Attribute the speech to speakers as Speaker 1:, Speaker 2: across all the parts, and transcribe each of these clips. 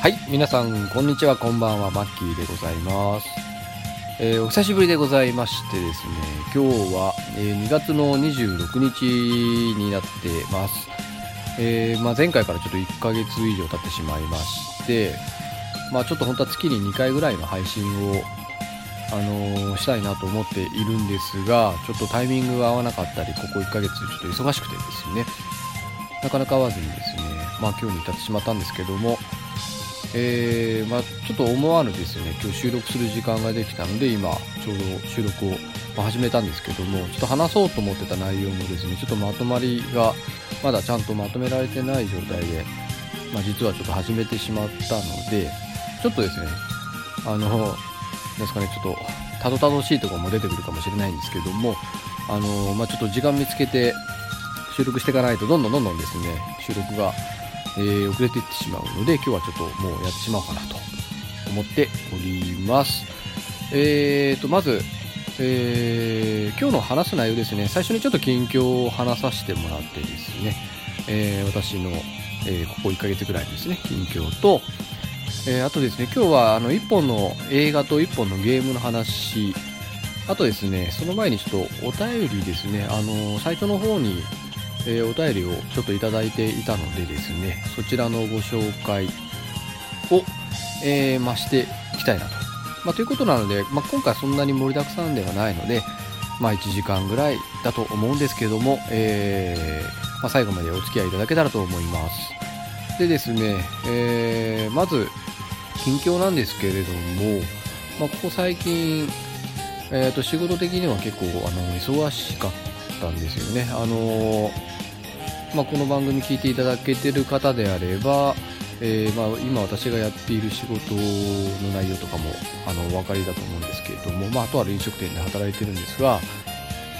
Speaker 1: はい皆さんこんにちはこんばんはマッキーでございます、えーお久しぶりでございましてですね今日は、えー2月の26日になってます、えーまあ、前回からちょっと1ヶ月以上経ってしまいましてまあちょっと本当は月に2回ぐらいの配信をあのしたいなと思っているんですがちょっとタイミングが合わなかったりここ1ヶ月ちょっと忙しくてですねなかなか合わずにですねまあ今日に至ってしまったんですけどもえーまあ、ちょっと思わぬですね。今日収録する時間ができたので今ちょうど収録を始めたんですけどもちょっと話そうと思ってた内容もですねちょっとまとまりがまだちゃんとまとめられてない状態で、まあ、実はちょっと始めてしまったのでちょっとですねあのですかねちょっとたどたどしいところも出てくるかもしれないんですけどもあの、まあ、ちょっと時間見つけて収録していかないとどんどんどんどんですね収録がえー遅れていってしまうので今日はちょっともうやってしまおうかなと思っております。えーとまずえー今日の話す内容ですね。最初にちょっと近況を話させてもらってですね、えー私の、えーここ1ヶ月ぐらいですね。近況と、えーあとですね今日はあの1本の映画と1本のゲームの話。あとですねその前にちょっとお便りですね。あのサイトの方にえーお便りをちょっといただいていたのでですねそちらのご紹介を、えーま、していきたいなと、まあ、ということなので、まあ、今回そんなに盛りだくさんではないので、まあ、1時間ぐらいだと思うんですけども、えーま、最後までお付き合いいただけたらと思いますでですね、えーまず近況なんですけれども、まあ、ここ最近、えー、と仕事的には結構あの忙しかったんですよね。あのまあ、この番組聞いていただけてる方であれば、えーまあ、今私がやっている仕事の内容とかもあのお分かりだと思うんですけれども、まあ、とある飲食店で働いてるんですが、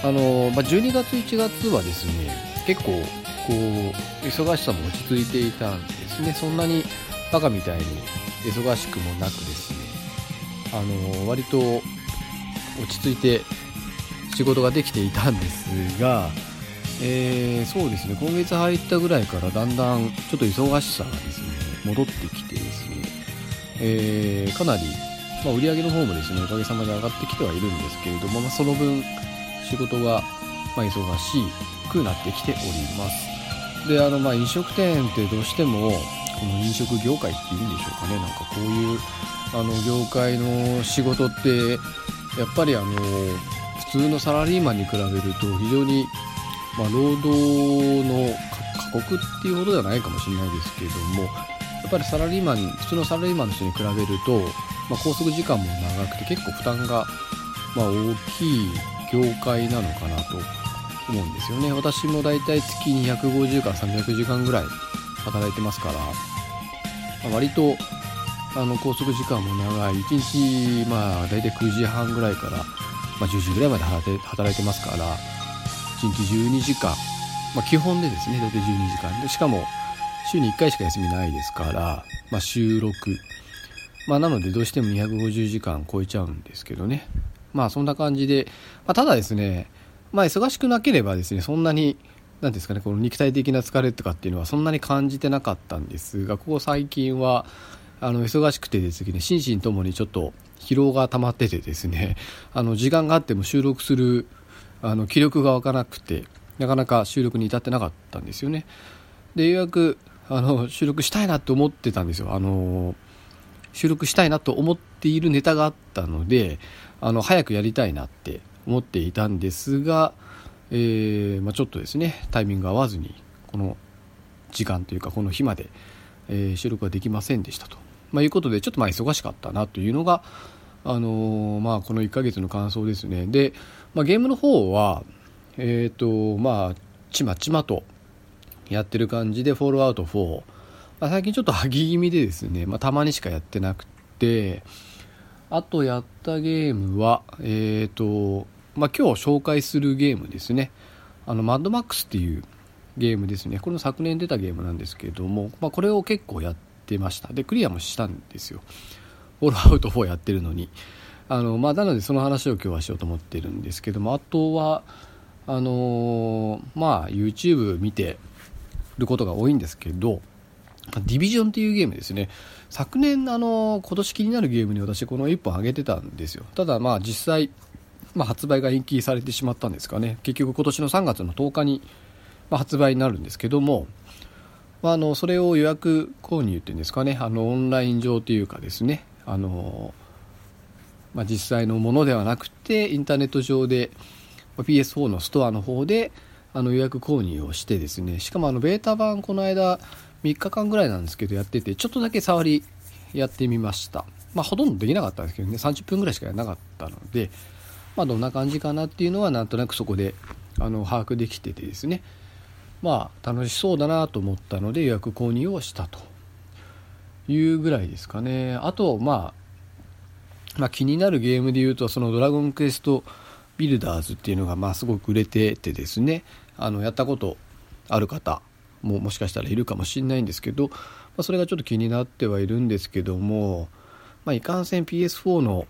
Speaker 1: あのまあ、12月1月はですね結構こう忙しさも落ち着いていたんですね。そんなにバカみたいに忙しくもなくですねあの割と落ち着いて仕事ができていたんですが、えーそうですね。今月入ったぐらいからだんだんちょっと忙しさがですね戻ってきてですね、えーかなり、まあ、売り上げの方もですねおかげさまで上がってきてはいるんですけれども、まあ、その分仕事が、まあ、忙しくなってきております。であのまあ飲食店ってどうしてもこの飲食業界っていうんでしょうかね。なんかこういうあの業界の仕事ってやっぱりあの普通のサラリーマンに比べると非常に、まあ、労働の過酷っていうほどではないかもしれないですけれどもやっぱりサラリーマン普通のサラリーマンの人に比べると、まあ、拘束時間も長くて結構負担が、まあ、大きい業界なのかなと思うんですよね。私もだいたい月250から300時間ぐらい働いてますから、まあ割とあの拘束時間も長い。1日まあ大体9時半ぐらいから、まあ、10時ぐらいまで働いて働いてますから日12時間、まあ、基本でですね大体12時間で。しかも週に1回しか休みないですから、まあ、週6、まあ、なのでどうしても250時間超えちゃうんですけどね。まあそんな感じで、まあ、ただですねまあ忙しくなければですねそんなに何ですかねこの肉体的な疲れとかっていうのはそんなに感じてなかったんですがここ最近はあの忙しくてですね心身ともにちょっと疲労が溜まっててですねあの時間があっても収録するあの気力が湧かなくてなかなか収録に至ってなかったんですよね。でようやくあの収録したいなと思ってたんですよ。あの収録したいなと思っているネタがあったのであの早くやりたいなって思っていたんですが、えーまあ、ちょっとですねタイミング合わずにこの時間というかこの日まで、えー収録ができませんでしたと、まあ、いうことでちょっとまあ忙しかったなというのが、あのーまあ、この1ヶ月の感想ですね。で、まあ、ゲームの方はえっ、とまあちまちまとやってる感じで「フォールアウト4」まあ、最近ちょっと萩気味でですね、まあ、たまにしかやってなくてあとやったゲームはえっ、とまあ今日紹介するゲームですね。あのマッドマックスっていうゲームですね。これも昨年出たゲームなんですけれども、まあ、これを結構やってました。でクリアもしたんですよ。フォールアウト4やってるのに。あの、まあ、なのでその話を今日はしようと思ってるんですけどもあとはあのまあ YouTube 見てることが多いんですけどディビジョンっていうゲームですね。昨年、あの、今年気になるゲームに私この1本あげてたんですよ。ただまあ実際、まあ、発売が延期されてしまったんですかね。結局今年の3月の10日に、まあ、発売になるんですけども、まあ、あの、それを予約購入っていうんですかね、あの、オンライン上というかですね、あの、まあ、実際のものではなくて、インターネット上で、PS4 のストアの方で、あの予約購入をしてですね、しかもあのベータ版この間3日間ぐらいなんですけどやってて、ちょっとだけ触りやってみました。まあほとんどできなかったんですけどね、30分ぐらいしかやらなかったので、まあどんな感じかなっていうのはなんとなくそこであの把握できててですね、まあ楽しそうだなと思ったので予約購入をしたというぐらいですかね。あと、まあ、まあ気になるゲームで言うと、そのドラゴンクエストビルダーズっていうのがまあすごく売れててですね。あのやったことある方ももしかしたらいるかもしれないんですけど、まあ、それがちょっと気になってはいるんですけども、まあ、いかんせん PS4 の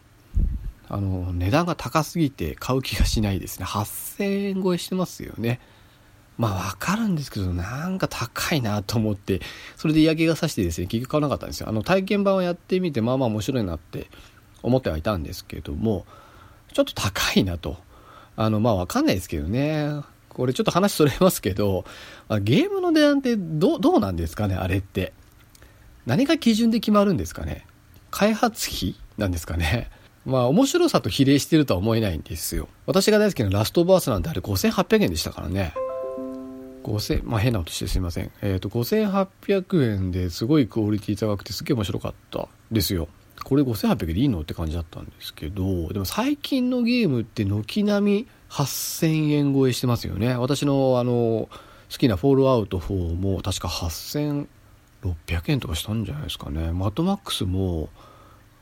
Speaker 1: あの値段が高すぎて買う気がしないですね。8000円超えしてますよね。まあわかるんですけどなんか高いなと思ってそれで嫌気がさしてですね結局買わなかったんですよ。あの体験版をやってみてまあまあ面白いなって思ってはいたんですけどもちょっと高いなと。あの、まあわかんないですけどね。これちょっと話それますけど、ゲームの値段ってどどうなんですかね、あれって。何が基準で決まるんですかね。開発費なんですかね。まあ面白さと比例してるとは思えないんですよ。私が大好きなラストバースなんてあれ5800円でしたからね。5000、まあ変な音してすいません。えっ、ー、と、5800円ですごいクオリティ高くてすげえ面白かったですよ。これ5800でいいの？って感じだったんですけど、でも最近のゲームって軒並み8000円超えしてますよね。私のあの、好きなフォールアウト4も確か8600円とかしたんじゃないですかね。マットマックスも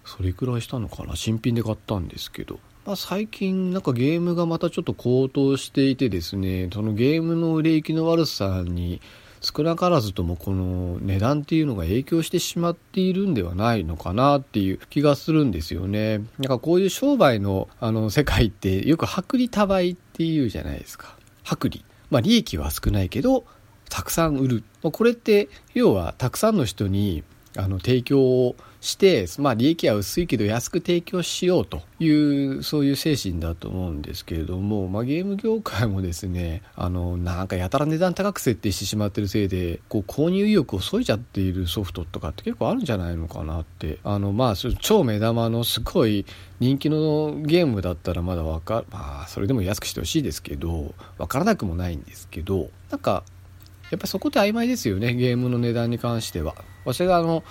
Speaker 1: それくらいしたのかな。新品で買ったんですけど。まあ、最近なんかゲームがまたちょっと高騰していてですね、そのゲームの売れ行きの悪さに少なからずともこの値段っていうのが影響してしまっているんではないのかなっていう気がするんですよね。なんかこういう商売のあの世界ってよく薄利多売っていうじゃないですか。薄利。まあ利益は少ないけど、たくさん売る。まこれって要はたくさんの人にあの提供をして、まあ、利益は薄いけど安く提供しようというそういう精神だと思うんですけれども、まあ、ゲーム業界もですねあのなんかやたら値段高く設定してしまってるせいでこう購入意欲を削いじゃっているソフトとかって結構あるんじゃないのかなって。あのまあ超目玉のすごい人気のゲームだったらまだわかまあそれでも安くしてほしいですけどわからなくもないんですけどなんかやっぱそこって曖昧ですよねゲームの値段に関しては。私があの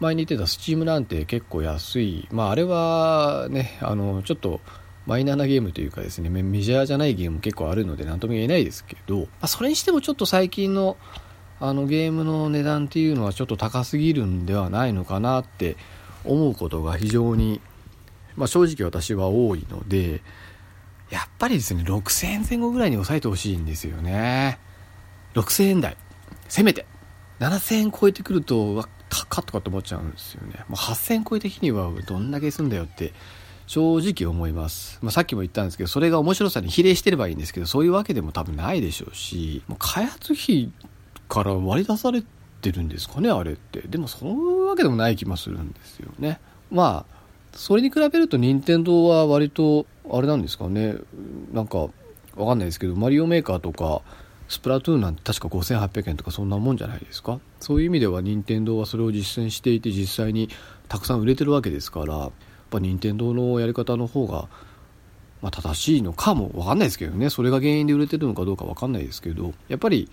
Speaker 1: 前に言ってたスチームなんて結構安い。まああれはねあのちょっとマイナーなゲームというかですねメジャーじゃないゲーム結構あるので何とも言えないですけど、まあ、それにしてもちょっと最近のあのゲームの値段っていうのはちょっと高すぎるんではないのかなって思うことが非常に、まあ、正直私は多いのでやっぱりですね6000円前後ぐらいに抑えてほしいんですよね。6000円台せめて7000円超えてくると高っとかって思っちゃうんですよね。もう8000円超え的にはどんだけすんだよって正直思います。まあ、さっきも言ったんですけど、それが面白さに比例してればいいんですけど、そういうわけでも多分ないでしょうし、もう開発費から割り出されてるんですかね、あれって。でもそういうわけでもない気もするんですよね。まあ、それに比べると任天堂は割と、あれなんですかね、なんか、わかんないですけど、マリオメーカーとか、スプラトゥーンなんて確か5800円とかそんなもんじゃないですか？そういう意味では任天堂はそれを実践していて実際にたくさん売れてるわけですからやっぱ任天堂のやり方の方が、まあ、正しいのかも分かんないですけどね。それが原因で売れてるのかどうか分かんないですけどやっぱり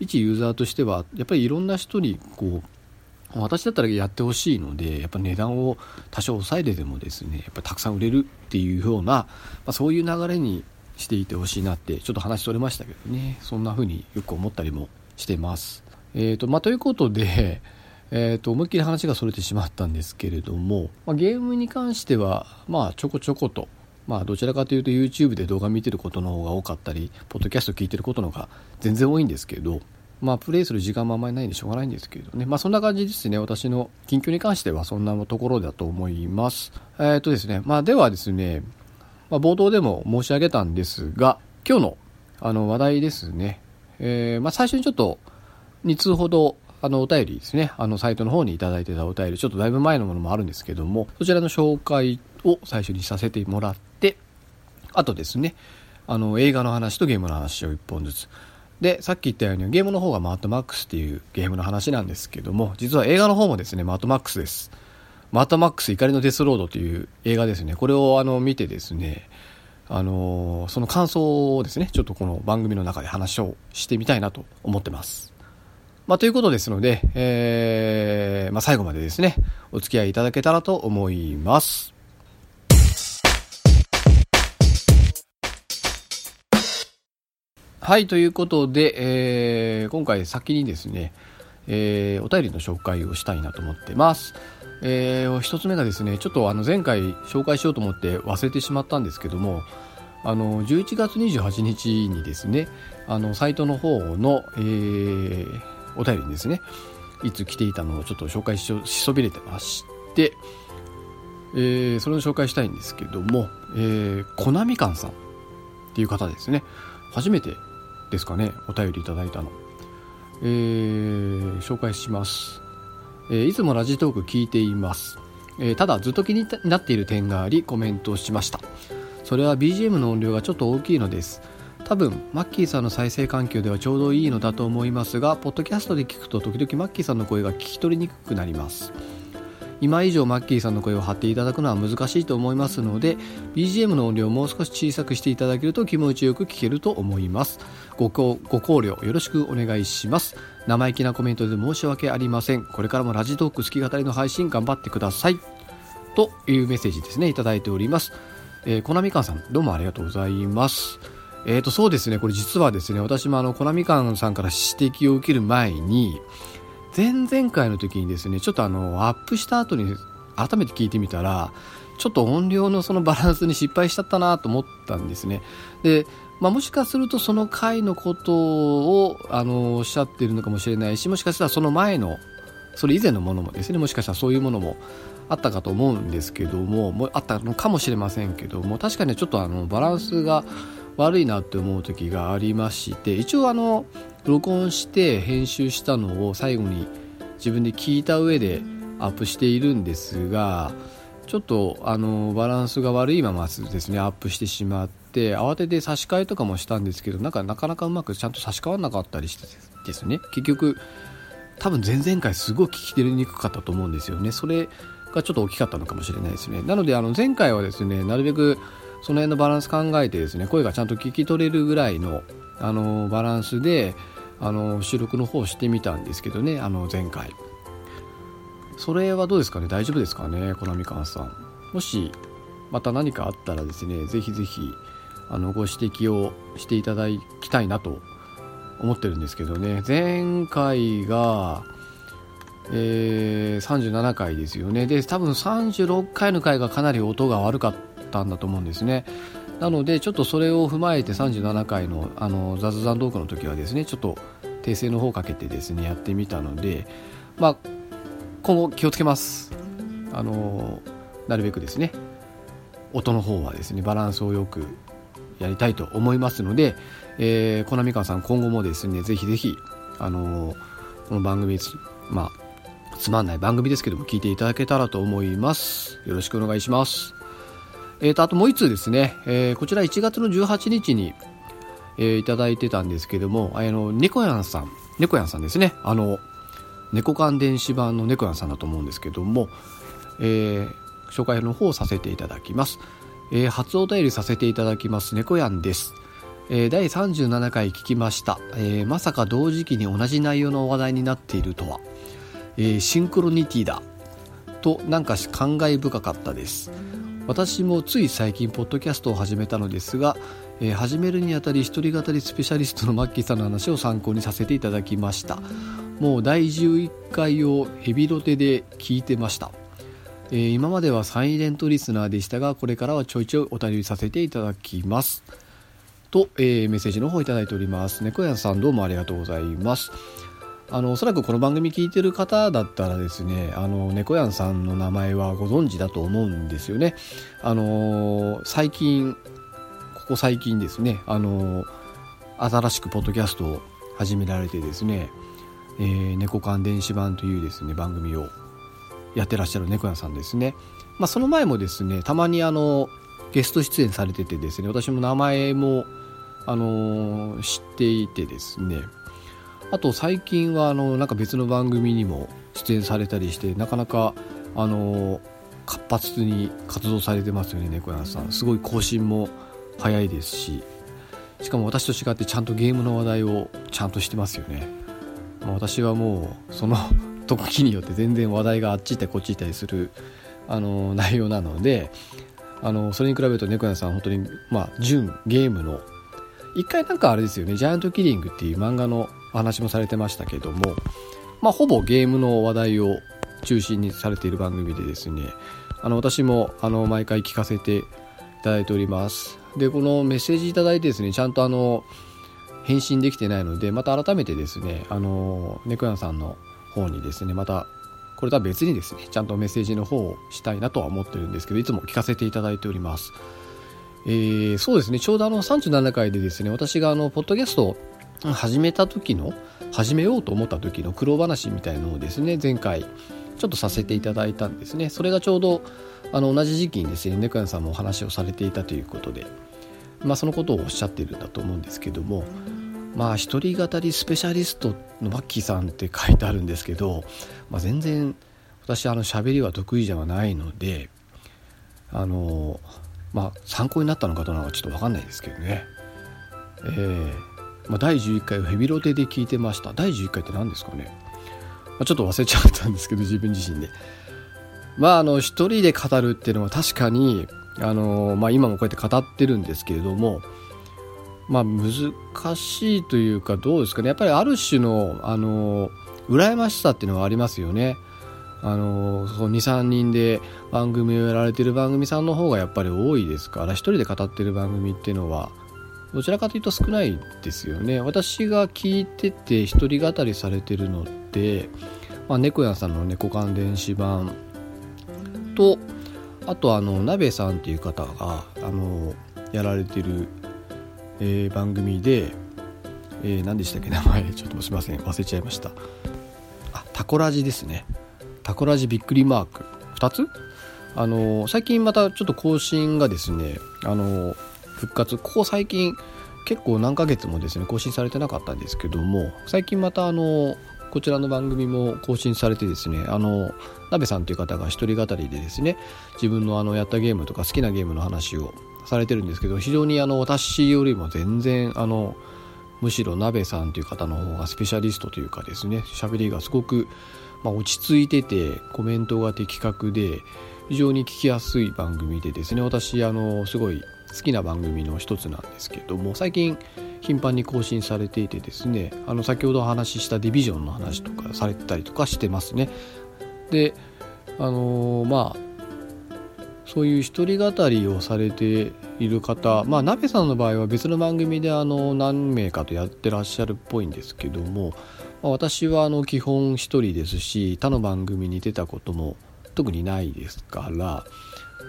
Speaker 1: 一ユーザーとしてはやっぱりいろんな人にこう私だったらやってほしいのでやっぱ値段を多少抑えてでもですねやっぱたくさん売れるっていうような、まあ、そういう流れにしていてほしいなってちょっと話取れましたけどねそんな風によく思ったりもしてます。えーとまあ、ということで、えー、と思いっきり話がそれてしまったんですけれども、まあ、ゲームに関しては、まあ、ちょこちょこと、まあ、どちらかというと YouTube で動画見てることの方が多かったりポッドキャスト聞いてることの方が全然多いんですけど、まあ、プレイする時間もあんまりないんでしょうがないんですけれどね。まあ、そんな感じですね。私の近況に関してはそんなところだと思います。えっ、とですね。まあ、ではですね、まあ、冒頭でも申し上げたんですが、今日のあの話題ですね。えー、まあ、最初にちょっと2通ほどあの、お便りですね、あの、サイトの方にいただいてたお便り、ちょっとだいぶ前のものもあるんですけども、そちらの紹介を最初にさせてもらって、あとですね、あの、映画の話とゲームの話を1本ずつ。で、さっき言ったようにゲームの方がマットマックスっていうゲームの話なんですけども、実は映画の方もですね、マットマックスです。マットマックス怒りのデスロードという映画ですね。これをあの見てですね、あのその感想をですね、ちょっとこの番組の中で話をしてみたいなと思ってます。まあ、ということですので、えー、まあ、最後までですね、お付き合いいただけたらと思います。はい、ということで、えー、今回先にですね、えー、お便りの紹介をしたいなと思ってます。えー、一つ目がですね、ちょっとあの前回紹介しようと思って忘れてしまったんですけども、あの、11月28日にですね、あの、サイトの方の、えー、お便りにですね、いつ来ていたのをちょっと紹介しそびれてまして、えー、それを紹介したいんですけども、えー、コナミカンさんっていう方ですね。初めてですかねお便りいただいたの、えー、紹介します、えー、いつもラジトーク聞いています、えー、ただずっと気になっている点がありコメントをしました。それは BGM の音量がちょっと大きいのです。多分マッキーさんの再生環境ではちょうどいいのだと思いますがポッドキャストで聞くと時々マッキーさんの声が聞き取りにくくなります。今以上マッキーさんの声を張っていただくのは難しいと思いますので BGM の音量をもう少し小さくしていただけると気持ちよく聞けると思います。ご考慮よろしくお願いします。生意気なコメントで申し訳ありません。これからもラジトーク好き語りの配信頑張ってください。というメッセージですね。いただいております。えー、コナミカンさんどうもありがとうございます。えーとそうですね。これ実はですね私もあのコナミカンさんから指摘を受ける前に前々回の時にですね、ちょっとあの、アップした後に改めて聞いてみたら、ちょっと音量のそのバランスに失敗しちゃったなと思ったんですね。で、まあ、もしかするとその回のことをあのおっしゃってるのかもしれないし、もしかしたらその前の、それ以前のものもですね、もしかしたらそういうものもあったかと思うんですけども、もあったのかもしれませんけども、確かにちょっとあのバランスが悪いなって思う時がありまして、一応あの、録音して編集したのを最後に自分で聞いた上でアップしているんですがちょっとあのバランスが悪いままですねアップしてしまって慌てて差し替えとかもしたんですけどなんかなかなかうまくちゃんと差し替わらなかったりしてですね。結局多分前々回すごい聞き取りにくかったと思うんですよね。それがちょっと大きかったのかもしれないですね。なのであの前回はですねなるべくその辺のバランス考えてですね声がちゃんと聞き取れるぐらいのあのバランスであの収録の方してみたんですけどねあの前回。それはどうですかね？大丈夫ですかね？コナミカンさん。もしまた何かあったらですねぜひぜひあのご指摘をしていただきたいなと思ってるんですけどね。前回がえー、37回ですよね。で多分36回の回がかなり音が悪かったんだと思うんですね。なのでちょっとそれを踏まえて37回のあの雑談トークの時はですねちょっと訂正の方をかけてですねやってみたのでまあ今後気をつけます。あのなるべくですね音の方はですねバランスをよくやりたいと思いますので、えー、コナミカさん今後もですねぜひぜひあのこの番組まあつまんない番組ですけども聞いていただけたらと思います。よろしくお願いします。えーと、あともう一通ですね、えー、こちら1月の18日に、えー、いただいてたんですけども、あの、猫やんさん、猫やんさんですね、あの、猫缶電子版の猫やんさんだと思うんですけども、えー、紹介の方をさせていただきます。えー、初お便りさせていただきます、猫やんです。えー、第37回聞きました、えー、まさか同時期に同じ内容の話題になっているとは、えー、シンクロニティだ。となんか感慨深かったです。私もつい最近ポッドキャストを始めたのですが、えー、始めるにあたり一人語りスペシャリストのマッキーさんの話を参考にさせていただきました。もう第11回をヘビロテで聞いてました、えー、今まではサイレントリスナーでしたがこれからはちょいちょいお便りさせていただきます。と、えー、メッセージの方いただいております。猫屋さんどうもありがとうございます。あのおそらくこの番組聞いてる方だったらですねあの猫やんさんの名前はご存知だと思うんですよね。あの最近ここ最近ですねあの新しくポッドキャストを始められてですねえー、猫缶電子版というですね番組をやってらっしゃる猫屋さんですね、まあ、その前もですねたまにあのゲスト出演されててですね私も名前もあの、知っていてですねあと最近はあのなんか別の番組にも出演されたりしてなかなかあの、活発に活動されてますよね猫屋さん。すごい更新も早いですし。しかも私と違ってちゃんとゲームの話題をちゃんとしてますよね、まあ、私はもうその 時によって全然話題があっち行ったりこっち行ったりするあの内容なのであのそれに比べると猫屋さん本当にまあ純ゲームの一回なんかあれですよねジャイアントキリングっていう漫画のお話もされてましたけどもまあほぼゲームの話題を中心にされている番組でですねあの私もあの毎回聞かせていただいております。でこのメッセージいただいてですねちゃんとあの返信できてないのでまた改めてですねあの猫屋さんの方にですねまたこれとは別にですねちゃんとメッセージの方をしたいなとは思ってるんですけどいつも聞かせていただいております。えー、そうですねちょうどあの37回でですね私があのポッドキャスト始めた時の始めようと思った時の苦労話みたいのをですね前回ちょっとさせていただいたんですね。それがちょうどあの同じ時期にですね猫屋さんもお話をされていたということでまあそのことをおっしゃってるんだと思うんですけどもまあ一人語りスペシャリストのマッキーさんって書いてあるんですけど、まあ、全然私あの喋りは得意じゃないのであのまあ参考になったのかどうなのかちょっと分かんないですけどね。えー、まあ、第11回をヘビロテで聞いてました。第11回って何ですかね、まあ、ちょっと忘れちゃったんですけど自分自身で。まああの一人で語るっていうのは確かにあの、まあ、今もこうやって語ってるんですけれどもまあ難しいというかどうですかね。やっぱりある種のあの羨ましさっていうのはありますよね。あの23人で番組をやられてる番組さんの方がやっぱり多いですから一人で語ってる番組っていうのはどちらかというと少ないですよね。私が聞いてて一人語りされてるのって、まあ、猫屋さんの猫缶電子版とあとあの鍋さんっていう方があのやられてるえー、番組で、えー、何でしたっけ名前。ちょっとすいません。忘れちゃいました。あタコラジですね。タコラジびっくりマーク。2つ？あの最近またちょっと更新がですねあの復活。ここ最近結構何ヶ月もですね更新されてなかったんですけども最近またあのこちらの番組も更新されてですねあの鍋さんという方が一人語りでですね自分のあのやったゲームとか好きなゲームの話をされてるんですけど非常にあの私よりも全然あのむしろ鍋さんという方の方がスペシャリストというかですね喋りがすごく、まあ、落ち着いててコメントが的確で非常に聞きやすい番組でですね私あのすごい好きな番組の一つなんですけども最近頻繁に更新されていてですねあの先ほどお話ししたディビジョンの話とかされてたりとかしてますね。であのー、まあそういう一人語りをされている方まあ鍋さんの場合は別の番組であの何名かとやってらっしゃるっぽいんですけども、まあ、私はあの基本一人ですし他の番組に出たことも特にないですから、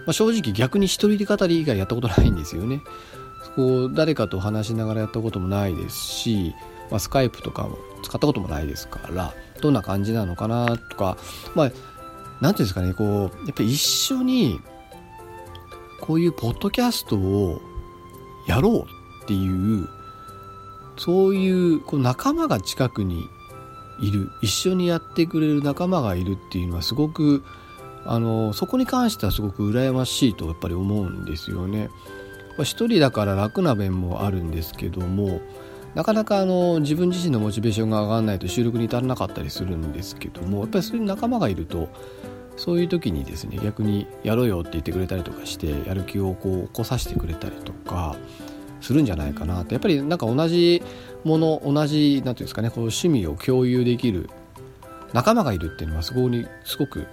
Speaker 1: まあ、正直逆に一人で語り以外やったことないんですよね。こう誰かと話しながらやったこともないですし、まあ、スカイプとかも使ったこともないですからどんな感じなのかなとかまあ何て言うんですかねこうやっぱり一緒にこういうポッドキャストをやろうっていうそういうこう仲間が近くにいる一緒にやってくれる仲間がいるっていうのはすごくあのそこに関してはすごく羨ましいとやっぱり思うんですよね。一人だから楽な面もあるんですけどもなかなかあの自分自身のモチベーションが上がらないと収録に至らなかったりするんですけどもやっぱりそういう仲間がいるとそういう時にですね逆にやろうよって言ってくれたりとかしてやる気をこう起こさせてくれたりとかするんじゃないかなってやっぱりなんか同じもの同じ何ていうんですかねこう趣味を共有できる仲間がいるっていうのはすごにすごく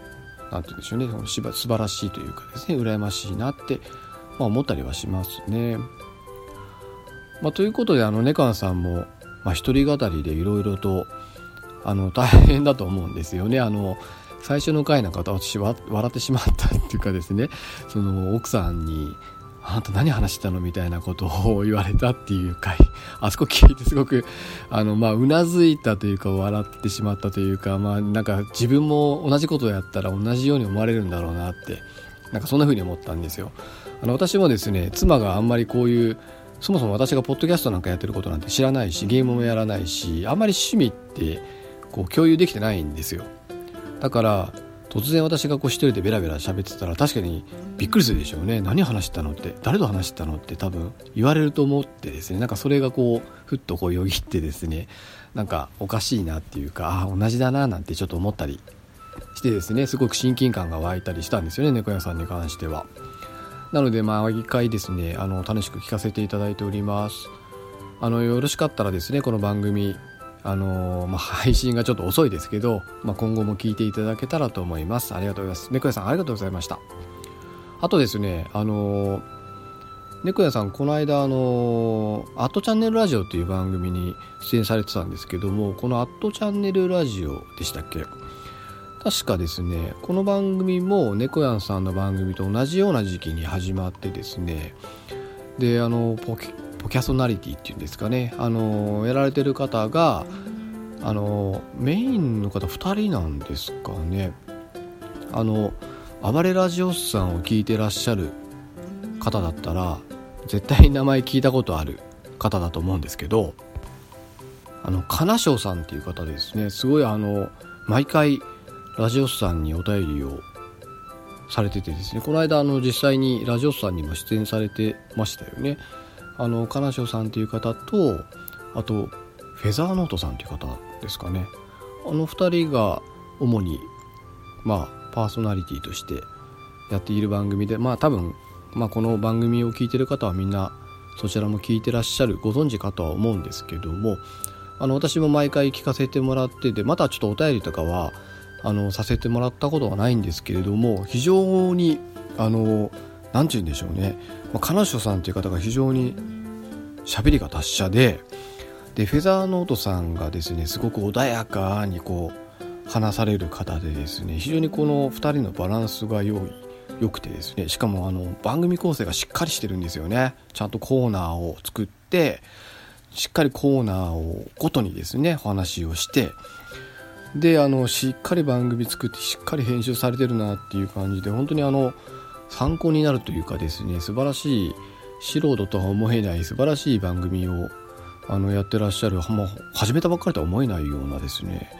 Speaker 1: 何て言うんでしょうねその素晴らしいというかですね羨ましいなって、まあ、思ったりはしますね。まあ、ということであのネカンさんも、まあ、一人語りでいろいろとあの大変だと思うんですよね。あの最初の回なんか私笑ってしまったっていうかですねその奥さんにあなた何話したの？みたいなことを言われたっていう回。あそこ聞いてすごくあのまあうなずいたというか笑ってしまったというかまあなんか自分も同じことをやったら同じように思われるんだろうなってなんかそんな風に思ったんですよ。あの私もですね妻があんまりこういうそもそも私がポッドキャストなんかやってることなんて知らないしゲームもやらないしあんまり趣味ってこう共有できてないんですよ。だから突然私がこう一人でベラベラ喋ってたら確かにびっくりするでしょうね。何話したのって。誰と話したのって。多分言われると思ってですね。なんかそれがこうふっとこうよぎってですね。なんかおかしいなっていうかあ同じだななんてちょっと思ったりしてですね。すごく親近感が湧いたりしたんですよね猫屋さんに関しては。なので毎回ですねあの楽しく聞かせていただいております。あのよろしかったらですねこの番組あのー、まあ、配信がちょっと遅いですけど、まあ、今後も聞いていただけたらと思います。ありがとうございます。猫屋さん、ありがとうございました。あとですね、あのー、猫屋さん、この間、あのー、アットチャンネルラジオっていう番組に出演されてたんですけども、このアットチャンネルラジオでしたっけ？確かですね、この番組も猫屋さんの番組と同じような時期に始まってですね、で、あの、ポキポキャソナリティっていうんですかね。あのやられてる方があのメインの方2人なんですかね。あの暴れラジオスさんを聞いてらっしゃる方だったら絶対名前聞いたことある方だと思うんですけどあの金賞さんっていう方ですね。すごいあの毎回ラジオスさんにお便りをされててですね。この間あの実際にラジオスさんにも出演されてましたよね。あの金賞さんという方とあとフェザーノートさんという方ですかね。あの2人が主にまあパーソナリティとしてやっている番組でまあ多分、まあ、この番組を聞いてる方はみんなそちらも聞いてらっしゃるご存知かとは思うんですけどもあの私も毎回聞かせてもらっててまたちょっとお便りとかはあのさせてもらったことはないんですけれども非常にあの何て言うんでしょうね、まあ、彼女さんという方が非常に喋りが達者ででフェザーノートさんがですねすごく穏やかにこう話される方でですね非常にこの2人のバランスが良い良くてですねしかもあの番組構成がしっかりしてるんですよね。ちゃんとコーナーを作ってしっかりコーナーをごとにですねお話をしてであのしっかり番組作ってしっかり編集されてるなっていう感じで本当にあの参考になるというかですね素晴らしい素人とは思えない素晴らしい番組をあのやってらっしゃる、まあ、始めたばっかりとは思えないようなですね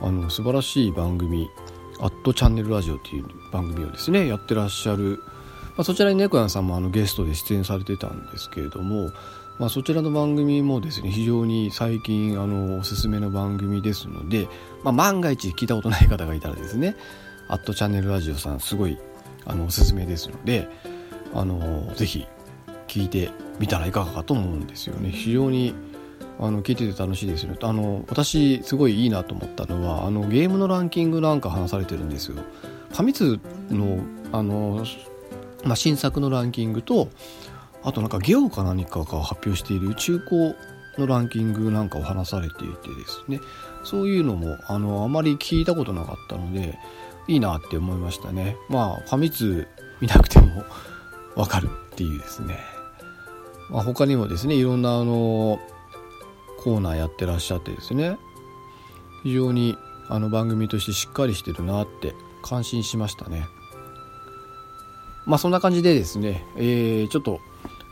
Speaker 1: あの素晴らしい番組「アットチャンネルラジオ」っていう番組をですねやってらっしゃる、まあ、そちらに猫やんさんもあのゲストで出演されてたんですけれども、まあ、そちらの番組もですね非常に最近あのおすすめの番組ですので、まあ、万が一聞いたことない方がいたらですね「アットチャンネルラジオ」さんすごいあのおすすめですのであのぜひ聞いてみたらいかがかと思うんですよね。非常にあの聞いてて楽しいですよあの私すごいいいなと思ったのはあのゲームのランキングなんか話されてるんですよ。ファミ通のあの、まあ、新作のランキングとあとなんかゲオか何かが発表している中古のランキングなんかを話されていてですね。そういうのもあのあまり聞いたことなかったのでいいなって思いましたねまあファミ通見なくてもわかるっていうですね、まあ、他にもですねいろんなあのコーナーやってらっしゃってですね非常にあの番組としてしっかりしてるなって感心しましたねまあそんな感じでですね、えー、ちょっと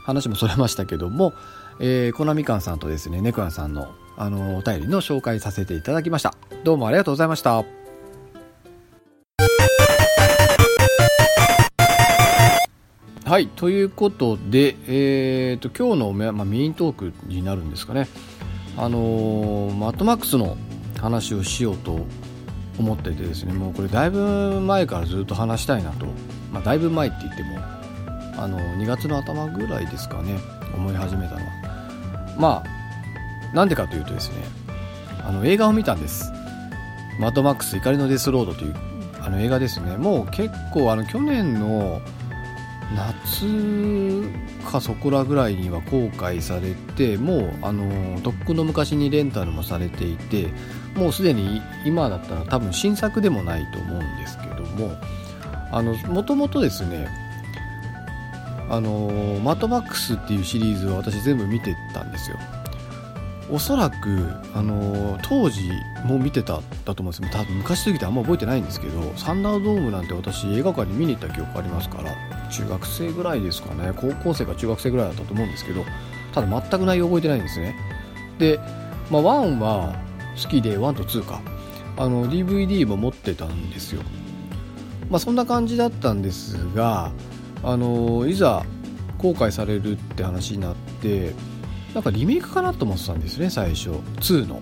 Speaker 1: 話もそれましたけども、えー、コナミカンさんとですね、ネクアンさんの、あの、お便りの紹介させていただきました。どうもありがとうございました。はい、ということで、えーと、今日の、まあ、メイントークになるんですかね。あのー、マットマックスの話をしようと思っていてですね、もうこれだいぶ前からずっと話したいなと、まあ、だいぶ前って言っても、あの2月の頭ぐらいですかね、思い始めたのは。まあ、なんでかというとですね、あの映画を見たんです。マッドマックス怒りのデスロードというあの映画ですね。もう結構あの去年の夏かそこらぐらいには公開されてもうあのとっくの昔にレンタルもされていてもうすでに今だったら多分新作でもないと思うんですけどもあのもともとですねあの、マットマックスっていうシリーズは私全部見てたんですよおそらく、あのー、当時も見てただと思うんですよ。多分昔すぎてあんま覚えてないんですけどサンダードームなんて私映画館に見に行った記憶ありますから中学生ぐらいですかね。高校生か中学生ぐらいだったと思うんですけどただ全く内容覚えてないんですね。で、まあ、1は好きで1と2か。あの DVD も持ってたんですよ。まあそんな感じだったんですがあのいざ公開されるって話になってなんかリメイクかなと思ってたんですね最初。2の。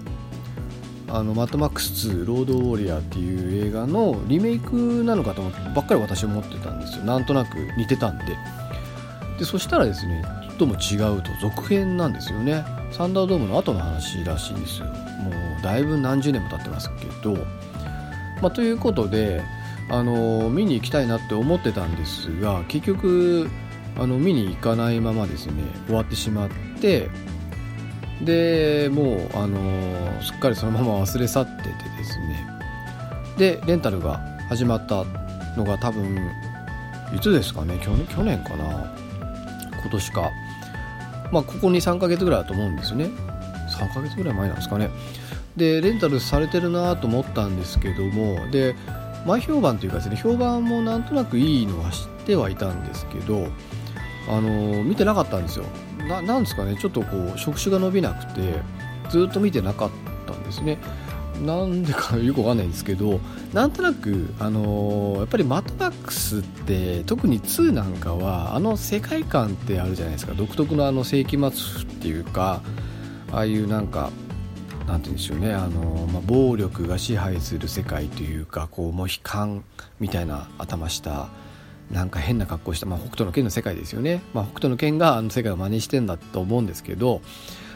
Speaker 1: あのマッドマックス2ロードウォリアーっていう映画のリメイクなのかと思ってばっかり私思ってたんですよ。なんとなく似てたんで。でそしたらですねどうも違うと続編なんですよね。サンダードームの後の話らしいんですよ。もうだいぶ何十年も経ってますけど。まあ、ということであの見に行きたいなって思ってたんですが結局あの見に行かないままですね終わってしまってでもうあのすっかりそのまま忘れ去っててですね。でレンタルが始まったのが多分いつですかね去年かな今年か。まあここ23ヶ月ぐらいだと思うんですね。3ヶ月ぐらい前なんですかね。でレンタルされてるなと思ったんですけどもで前評判というかですね評判もなんとなくいいのは知ってはいたんですけどあの見てなかったんですよ。ななんですかね。ちょっとこう触手が伸びなくてずっと見てなかったんですね。なんでかよくわかんないんですけどなんとなく、あのー、やっぱりマットマックスって特に2なんかはあの世界観ってあるじゃないですか。独特のあの世紀末っていうかああいうなんかなんて言うんでしょうね。あの、まあ、暴力が支配する世界というかこうモヒカンみたいな頭したなんか変な格好した、まあ、北斗の拳の世界ですよね、まあ、北斗の拳があの世界を真似してんだと思うんですけど、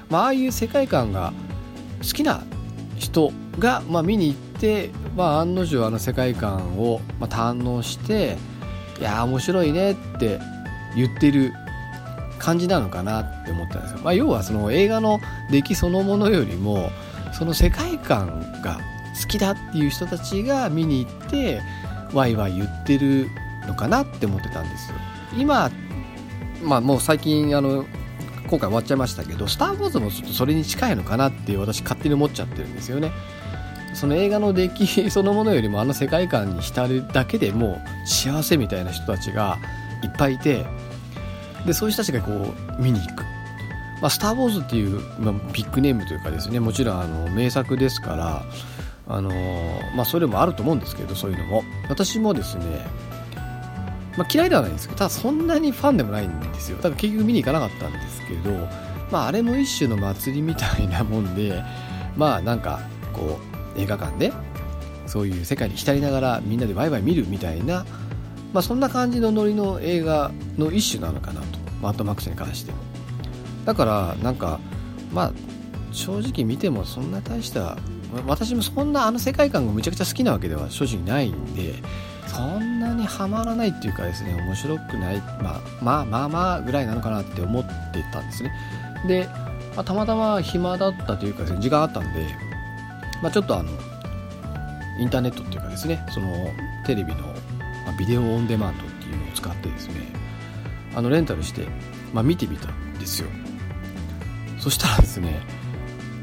Speaker 1: まあ、ああいう世界観が好きな人が、まあ、見に行って、まあ、案の定あの世界観を、まあ、堪能していや面白いねって言ってる感じなのかなって思ったんですよ、まあ、要はその映画の出来そのものよりもその世界観が好きだっていう人たちが見に行ってワイワイ言ってるのかなって思ってたんですよ。今まあもう最近あの今回終わっちゃいましたけど「スター・ウォーズ」もちょっとそれに近いのかなって私勝手に思っちゃってるんですよね。その映画の出来 そのものよりもあの世界観に浸るだけでもう幸せみたいな人たちがいっぱいいてでそういう人たちがこう見に行く「まあ、スター・ウォーズ」っていう、まあ、ビッグネームというかですねもちろんあの名作ですからあのまあそれもあると思うんですけどそういうのも。私もですねまあ、嫌いではないんですけどただそんなにファンでもないんですよ。だから結局見に行かなかったんですけど、まあ、あれも一種の祭りみたいなもんでまあなんかこう映画館でそういう世界に浸りながらみんなでワイワイ見るみたいな、まあ、そんな感じのノリの映画の一種なのかなと。マットマックスに関しても。だからなんかまあ正直見てもそんな大した私もそんなあの世界観がむちゃくちゃ好きなわけでは正直ないんでそんなにはまらないっていうかですね面白くない、まあ、まあまあまあぐらいなのかなって思ってたんですね。で、まあ、たまたま暇だったというかですね時間あったんで、まあ、ちょっとあのインターネットっていうかですねそのテレビの、まビデオオンデマンドっていうのを使ってですねあのレンタルして、まあ、見てみたんですよ。そしたらですね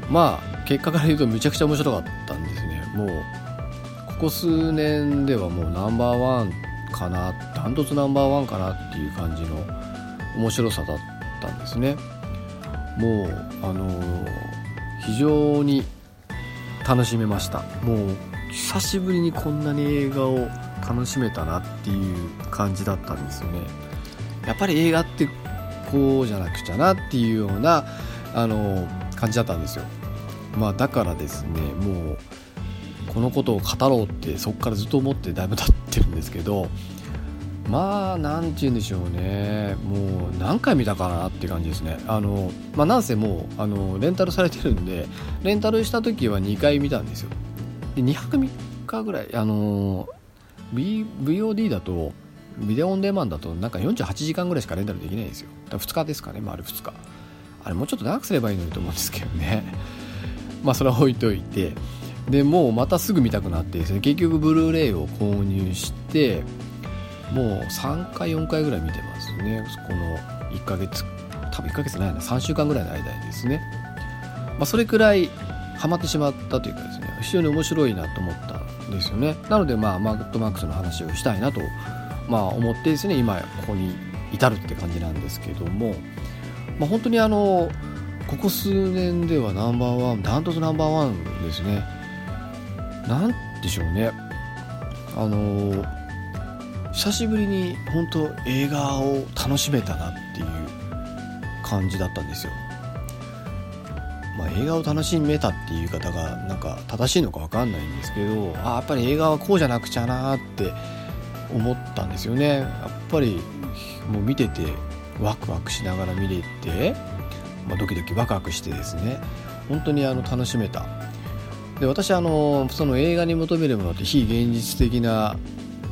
Speaker 1: まあ結果から言うとめちゃくちゃ面白かったんですね。もうここ数年ではもうナンバーワンかなダントツナンバーワンかなっていう感じの面白さだったんですね。もうあのー、非常に楽しめました。もう久しぶりにこんなに映画を楽しめたなっていう感じだったんですよね。やっぱり映画ってこうじゃなくちゃなっていうようなあのー、感じだったんですよ。まあだからですねもうこのことを語ろうってそこからずっと思ってだいぶ経ってるんですけどまあ何て言うんでしょうね。もう何回見たかなって感じですね。あのまあなんせもうあのレンタルされてるんでレンタルした時は2回見たんですよ。で2泊3日ぐらいあの VOD だとビデオオンデマンだとなんか48時間ぐらいしかレンタルできないんですよ。だ2日ですかね丸2日。あれもうちょっと長くすればいいのにと思うんですけどね。まあそれは置いといて。でもうまたすぐ見たくなってですね結局ブルーレイを購入してもう3回4回ぐらい見てますね。この1ヶ月多分1ヶ月ないな3週間ぐらいの間にですね、まあ、それくらいハマってしまったというかですね非常に面白いなと思ったんですよね。なのでまあマッドマックスの話をしたいなと、まあ、思ってですね今ここに至るって感じなんですけども、まあ、本当にあのここ数年ではナンバーワンダントツナンバーワンですね。なんでしょうね。あの久しぶりに本当映画を楽しめたなっていう感じだったんですよ。まあ、映画を楽しめたっていう言い方がなんか正しいのか分かんないんですけどあやっぱり映画はこうじゃなくちゃなって思ったんですよね。やっぱりもう見ててワクワクしながら見れて、まあ、ドキドキワクワクしてですね本当にあの楽しめた。で私あのその映画に求めるものって非現実的な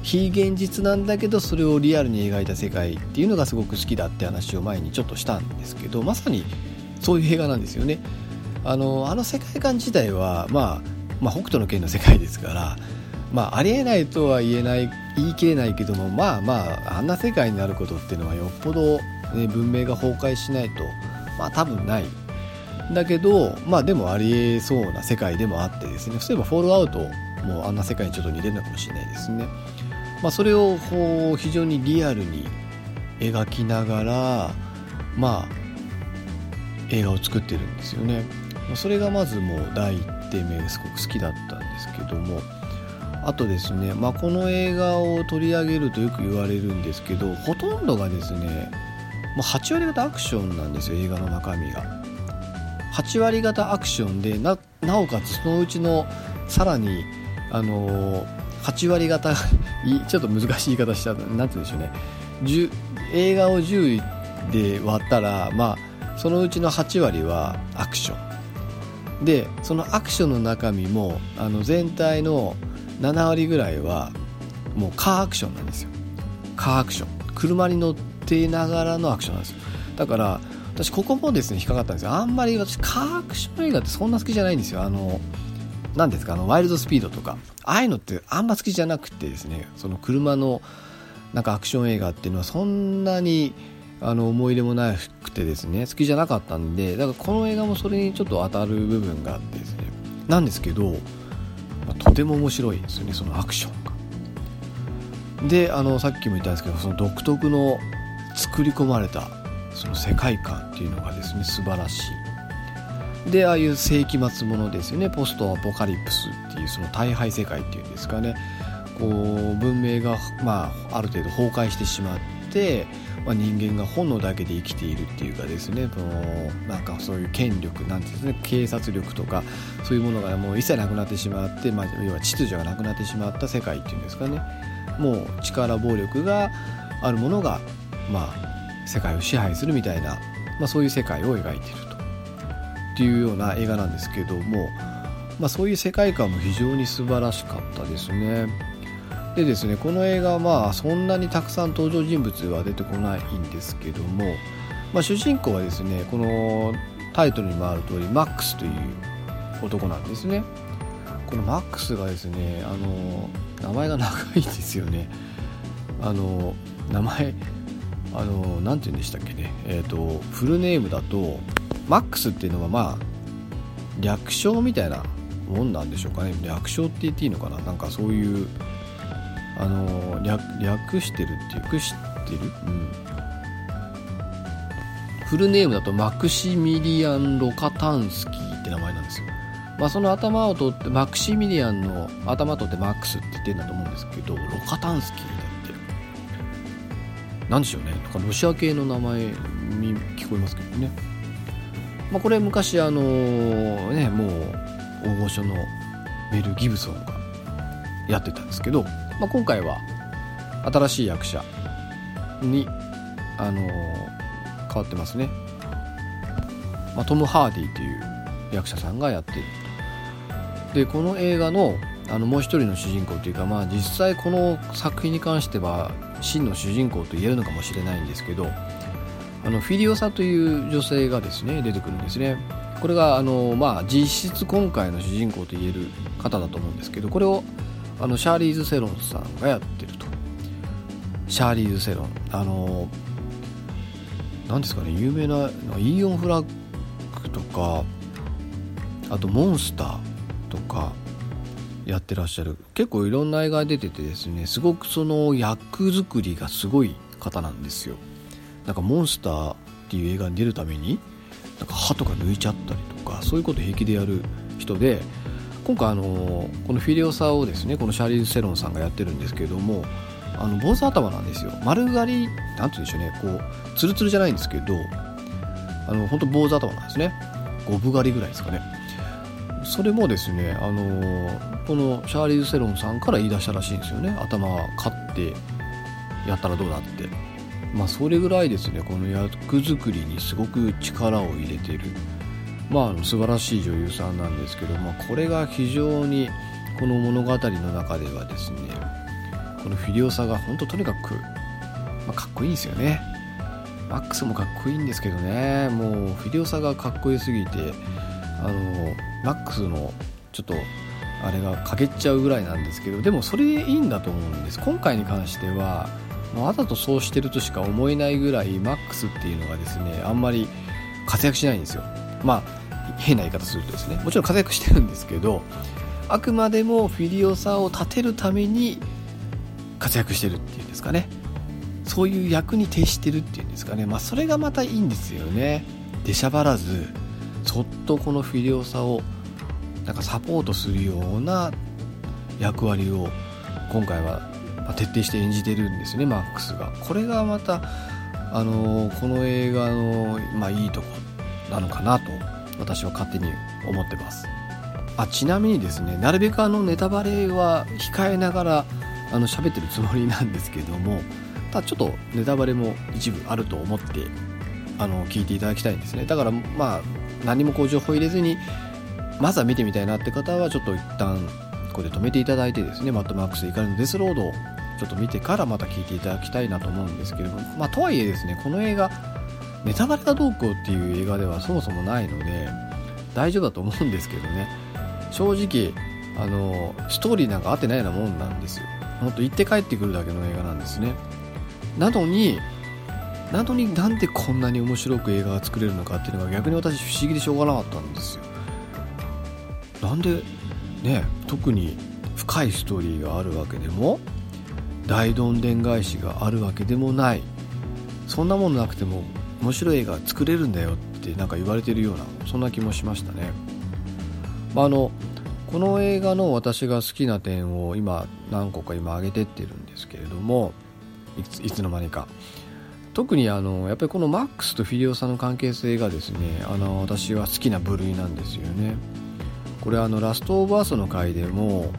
Speaker 1: 非現実なんだけどそれをリアルに描いた世界っていうのがすごく好きだって話を前にちょっとしたんですけどまさにそういう映画なんですよね。あのあの世界観自体は、まあ、まあ北斗の拳の世界ですからまあ、ありえないとは言えない言い切れないけどもまあまああんな世界になることっていうのはよっぽど、ね、文明が崩壊しないとまあ多分ない。だけどまあでもありえそうな世界でもあってですね。そういえばフォールアウトもあんな世界にちょっと似てるのかもしれないですね、まあ、それをこう非常にリアルに描きながらまあ映画を作ってるんですよね。それがまずもう第一点目すごく好きだったんですけども。あとですね、まあ、この映画を取り上げるとよく言われるんですけどほとんどがですねもう8割方アクションなんですよ映画の中身が。8割方アクションでなおかつそのうちのさらにあのー、8割方 ちょっと難しい言い方した。何て言うんでしょうね。映画を10で割ったらまあそのうちの8割はアクション。でそのアクションの中身もあの全体の7割ぐらいはもうカーアクションなんですよ。カーアクション。車に乗っていながらのアクションなんですよ。だから私ここもですね引っかかったんですよ。あんまり私カーアクション映画ってそんな好きじゃないんですよ。あの何ですかあのワイルドスピードとか。ああいうのってあんま好きじゃなくてですねその車のなんかアクション映画っていうのはそんなにあの思い入れもなくてですね好きじゃなかったんでだからこの映画もそれにちょっと当たる部分があってですね。なんですけどまあ、とても面白いですよねそのアクションが。であのさっきも言ったんですけどその独特の作り込まれたその世界観っていうのがですね素晴らしい。でああいう世紀末ものですよね。ポストアポカリプスっていうその大敗世界っていうんですかね。こう文明が、まあ、ある程度崩壊してしまってまあ、人間が本能だけで生きているっていうかですね。そのなんかそういう権力なんですね。警察力とかそういうものがもう一切なくなってしまって、まあ、要は秩序がなくなってしまった世界っていうんですかね。もう力暴力があるものが、まあ、世界を支配するみたいな、まあ、そういう世界を描いていると。っていうような映画なんですけども、まあ、そういう世界観も非常に素晴らしかったですね。でですねこの映画はまあそんなにたくさん登場人物は出てこないんですけども、まあ、主人公はですねこのタイトルにもある通りマックスという男なんですね。このマックスがですねあの名前が長いんですよね。あの名前あの何て言うんでしたっけね。えっ、ー、とフルネームだとマックスっていうのはまあ略称みたいなもんなんでしょうかね。略称って言っていいのかな。なんかそういうあの略略してるっていう略してる？うん。フルネームだとマクシミリアン・ロカタンスキーって名前なんですよ。まあその頭を取ってマクシミリアンの頭取ってマックスって言ってるんだと思うんですけどロカタンスキーだってなんでしょうね。なんかロシア系の名前に聞こえますけどね。まあこれ昔あのねもう大御所のメル・ギブソンがやってたんですけどまあ、今回は新しい役者に、あの、変わってますね、まあ、トム・ハーディという役者さんがやっている。でこの映画のあのもう一人の主人公というか、まあ、実際この作品に関しては真の主人公と言えるのかもしれないんですけどあのフィリオサという女性がですね出てくるんですね。これがあの、まあ、実質今回の主人公と言える方だと思うんですけどこれをあのシャーリーズ・セロンさんがやってると。シャーリーズ・セロン。あの何ですかね有名なイーオンフラッグとかあとモンスターとかやってらっしゃる。結構いろんな映画出ててですねすごくその役作りがすごい方なんですよ。なんかモンスターっていう映画に出るためになんか歯とか抜いちゃったりとかそういうこと平気でやる人で今回あのこのフィリオサをですねこのシャーリーズ・セロンさんがやってるんですけれどもあの坊主頭なんですよ。丸刈りなんて言うんでしょうねこうツルツルじゃないんですけどあの本当坊主頭なんですね。五分刈りぐらいですかね。それもですねあのこのシャーリーズ・セロンさんから言い出したらしいんですよね。頭刈ってやったらどうだって。まあそれぐらいですね。この役作りにすごく力を入れてる。まあ素晴らしい女優さんなんですけど、まあ、これが非常にこの物語の中ではですねこのフィリオサが本当とにかく、まあ、かっこいいんですよね。マックスもかっこいいんですけどね。もうフィリオサがかっこよすぎてあのマックスのちょっとあれが欠けちゃうぐらいなんですけどでもそれでいいんだと思うんです。今回に関してはわざとそうしてるとしか思えないぐらいマックスっていうのがですねあんまり活躍しないんですよ。まあ変な言い方するとですね。もちろん活躍してるんですけどあくまでもフィリオサを立てるために活躍してるっていうんですかね。そういう役に徹してるっていうんですかね。まあそれがまたいいんですよね。出しゃばらずそっとこのフィリオサをなんかサポートするような役割を今回は徹底して演じてるんですねマックスが。これがまたあのこの映画の、まあ、いいとこなのかなと私は勝手に思ってます。あちなみにですねなるべくあのネタバレは控えながらあの喋ってるつもりなんですけどもただちょっとネタバレも一部あると思ってあの聞いていただきたいんですね。だからまあ何もこう情報入れずにまずは見てみたいなって方はちょっと一旦ここで止めていただいてですねマッドマックス怒りのデスロードをちょっと見てからまた聞いていただきたいなと思うんですけれどもまあとはいえですねこの映画ネタバレがどうこうっていう映画ではそもそもないので大丈夫だと思うんですけどね。正直あのストーリーなんか合ってないようなもんなんですよ。ほんと行って帰ってくるだけの映画なんですね。なのになのになんでこんなに面白く映画が作れるのかっていうのが逆に私不思議でしょうがなかったんですよ。なんでね特に深いストーリーがあるわけでも大どんでん返しがあるわけでもない。そんなものなくても面白い映画作れるんだよってなんか言われてるようなそんな気もしましたね、まあ、あのこの映画の私が好きな点を今何個か今挙げてってるんですけれどもいついつの間にか。特にあのやっぱりこのマックスとフィリオさんの関係性がですねあの私は好きな部類なんですよね。これあのラストオブアースの回でも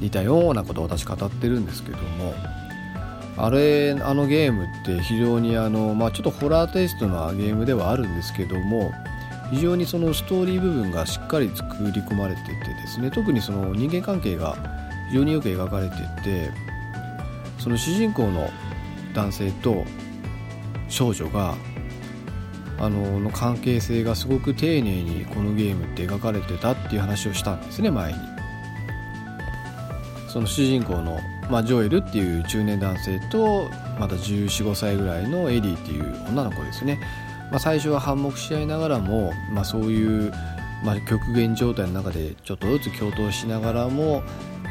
Speaker 1: 似たようなことを私語ってるんですけどもあれあのゲームって非常にあの、まあ、ちょっとホラーテイストなゲームではあるんですけども非常にそのストーリー部分がしっかり作り込まれててですね特にその人間関係が非常によく描かれててその主人公の男性と少女があのの関係性がすごく丁寧にこのゲームって描かれてたっていう話をしたんですね前に。その主人公の、まあ、ジョエルっていう中年男性とまだ1415歳ぐらいのエリーっていう女の子ですね、まあ、最初は反目し合いながらも、まあ、そういう、まあ、極限状態の中でちょっとずつ共闘しながらも、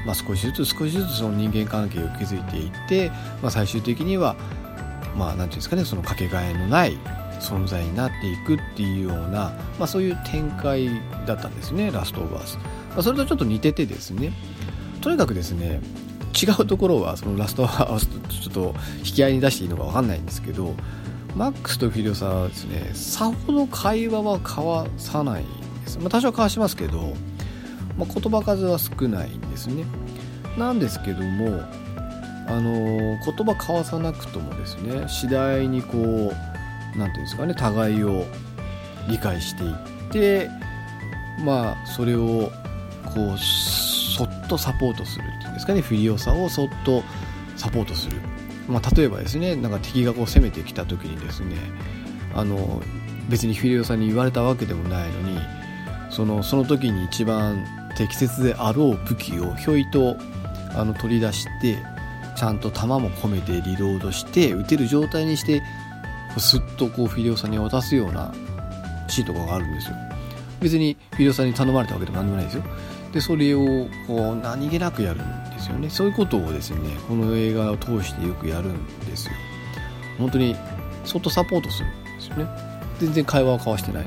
Speaker 1: まあ、少しずつ少しずつその人間関係を築いていって、まあ、最終的にはまあ何て言うんですかねそのかけがえのない存在になっていくっていうような、まあ、そういう展開だったんですねラストオブアース、まあ、それとちょっと似ててですねとにかくですね違うところはそのラストオブアースとちょっと引き合いに出していいのか分かんないんですけどマックスとフィリオサはですねさほど会話は交わさないんです、まあ、多少交わしますけど、まあ、言葉数は少ないんですね。なんですけどもあの言葉交わさなくともですね次第にこう何て言うんですかね互いを理解していってまあそれをこうそっとサポートするっていうんですかねフィリオさをそっとサポートする、まあ、例えばですねなんか敵がこう攻めてきた時にですねあの別にフィリオさんに言われたわけでもないのにそのその時に一番適切であろう武器をひょいとあの取り出してちゃんと球も込めてリロードして打てる状態にしてスッとこうフィデオさんに渡すようなシーンとかがあるんですよ。別にフィデオさんに頼まれたわけでも何でもないですよ。でそれをこう何気なくやるんですよね。そういうことをですねこの映画を通してよくやるんですよ。本当にそっとサポートするんですよね。全然会話を交わしてない。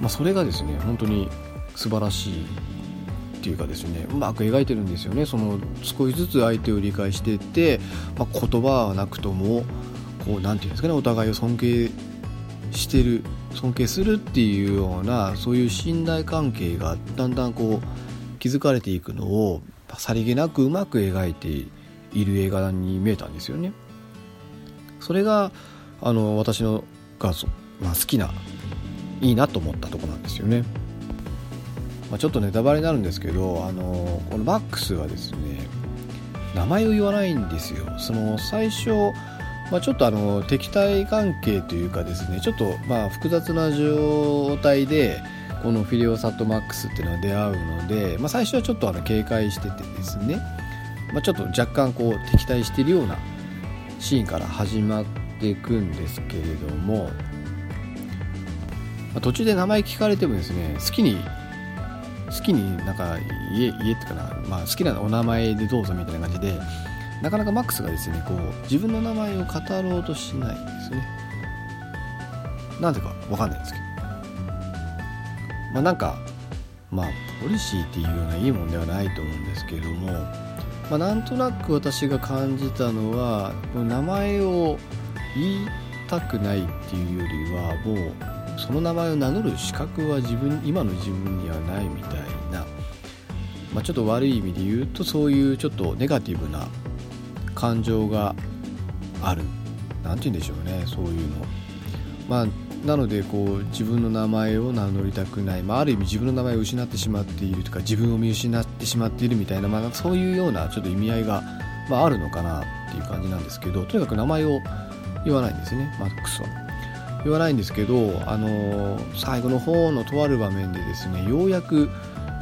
Speaker 1: まあ、それがですね本当に素晴らしいっていうかですねうまく描いてるんですよね。その少しずつ相手を理解していって、まあ、言葉はなくともこう何て言うんですかねお互いを尊敬してる尊敬するっていうようなそういう信頼関係がだんだんこう築かれていくのをさりげなくうまく描いている映画に見えたんですよね。それがあの私のが、まあ、好きないいなと思ったとこなんですよね。まあ、ちょっとネタバレになるんですけどあのこのマックスはですね名前を言わないんですよ。その最初まあ、ちょっとあの敵対関係というかですねちょっとまあ複雑な状態でこのフィリオサとマックスっていうのは出会うので、まあ、最初はちょっとあの警戒しててですね、まあ、ちょっと若干こう敵対しているようなシーンから始まっていくんですけれども、まあ、途中で名前聞かれてもですね好きに好きになんか家家ってかな、まあ、好きなお名前でどうぞみたいな感じでなかなかマックスがですねこう自分の名前を語ろうとしないんですね。なぜか分かんないんですけど。まあなんかまあポリシーっていうようないいもんではないと思うんですけども、まあ、なんとなく私が感じたのは名前を言いたくないっていうよりはもうその名前を名乗る資格は自分今の自分にはないみたいな、まあ、ちょっと悪い意味で言うとそういうちょっとネガティブな感情がある。何て言うんでしょうね。そういうの。まあなのでこう自分の名前を名乗りたくない、まあ、ある意味自分の名前を失ってしまっているとか自分を見失ってしまっているみたいな、まあ、そういうようなちょっと意味合いが、まあ、あるのかなっていう感じなんですけどとにかく名前を言わないんですね。マックスは。言わないんですけど、あのー、最後の方のとある場面でですねようやく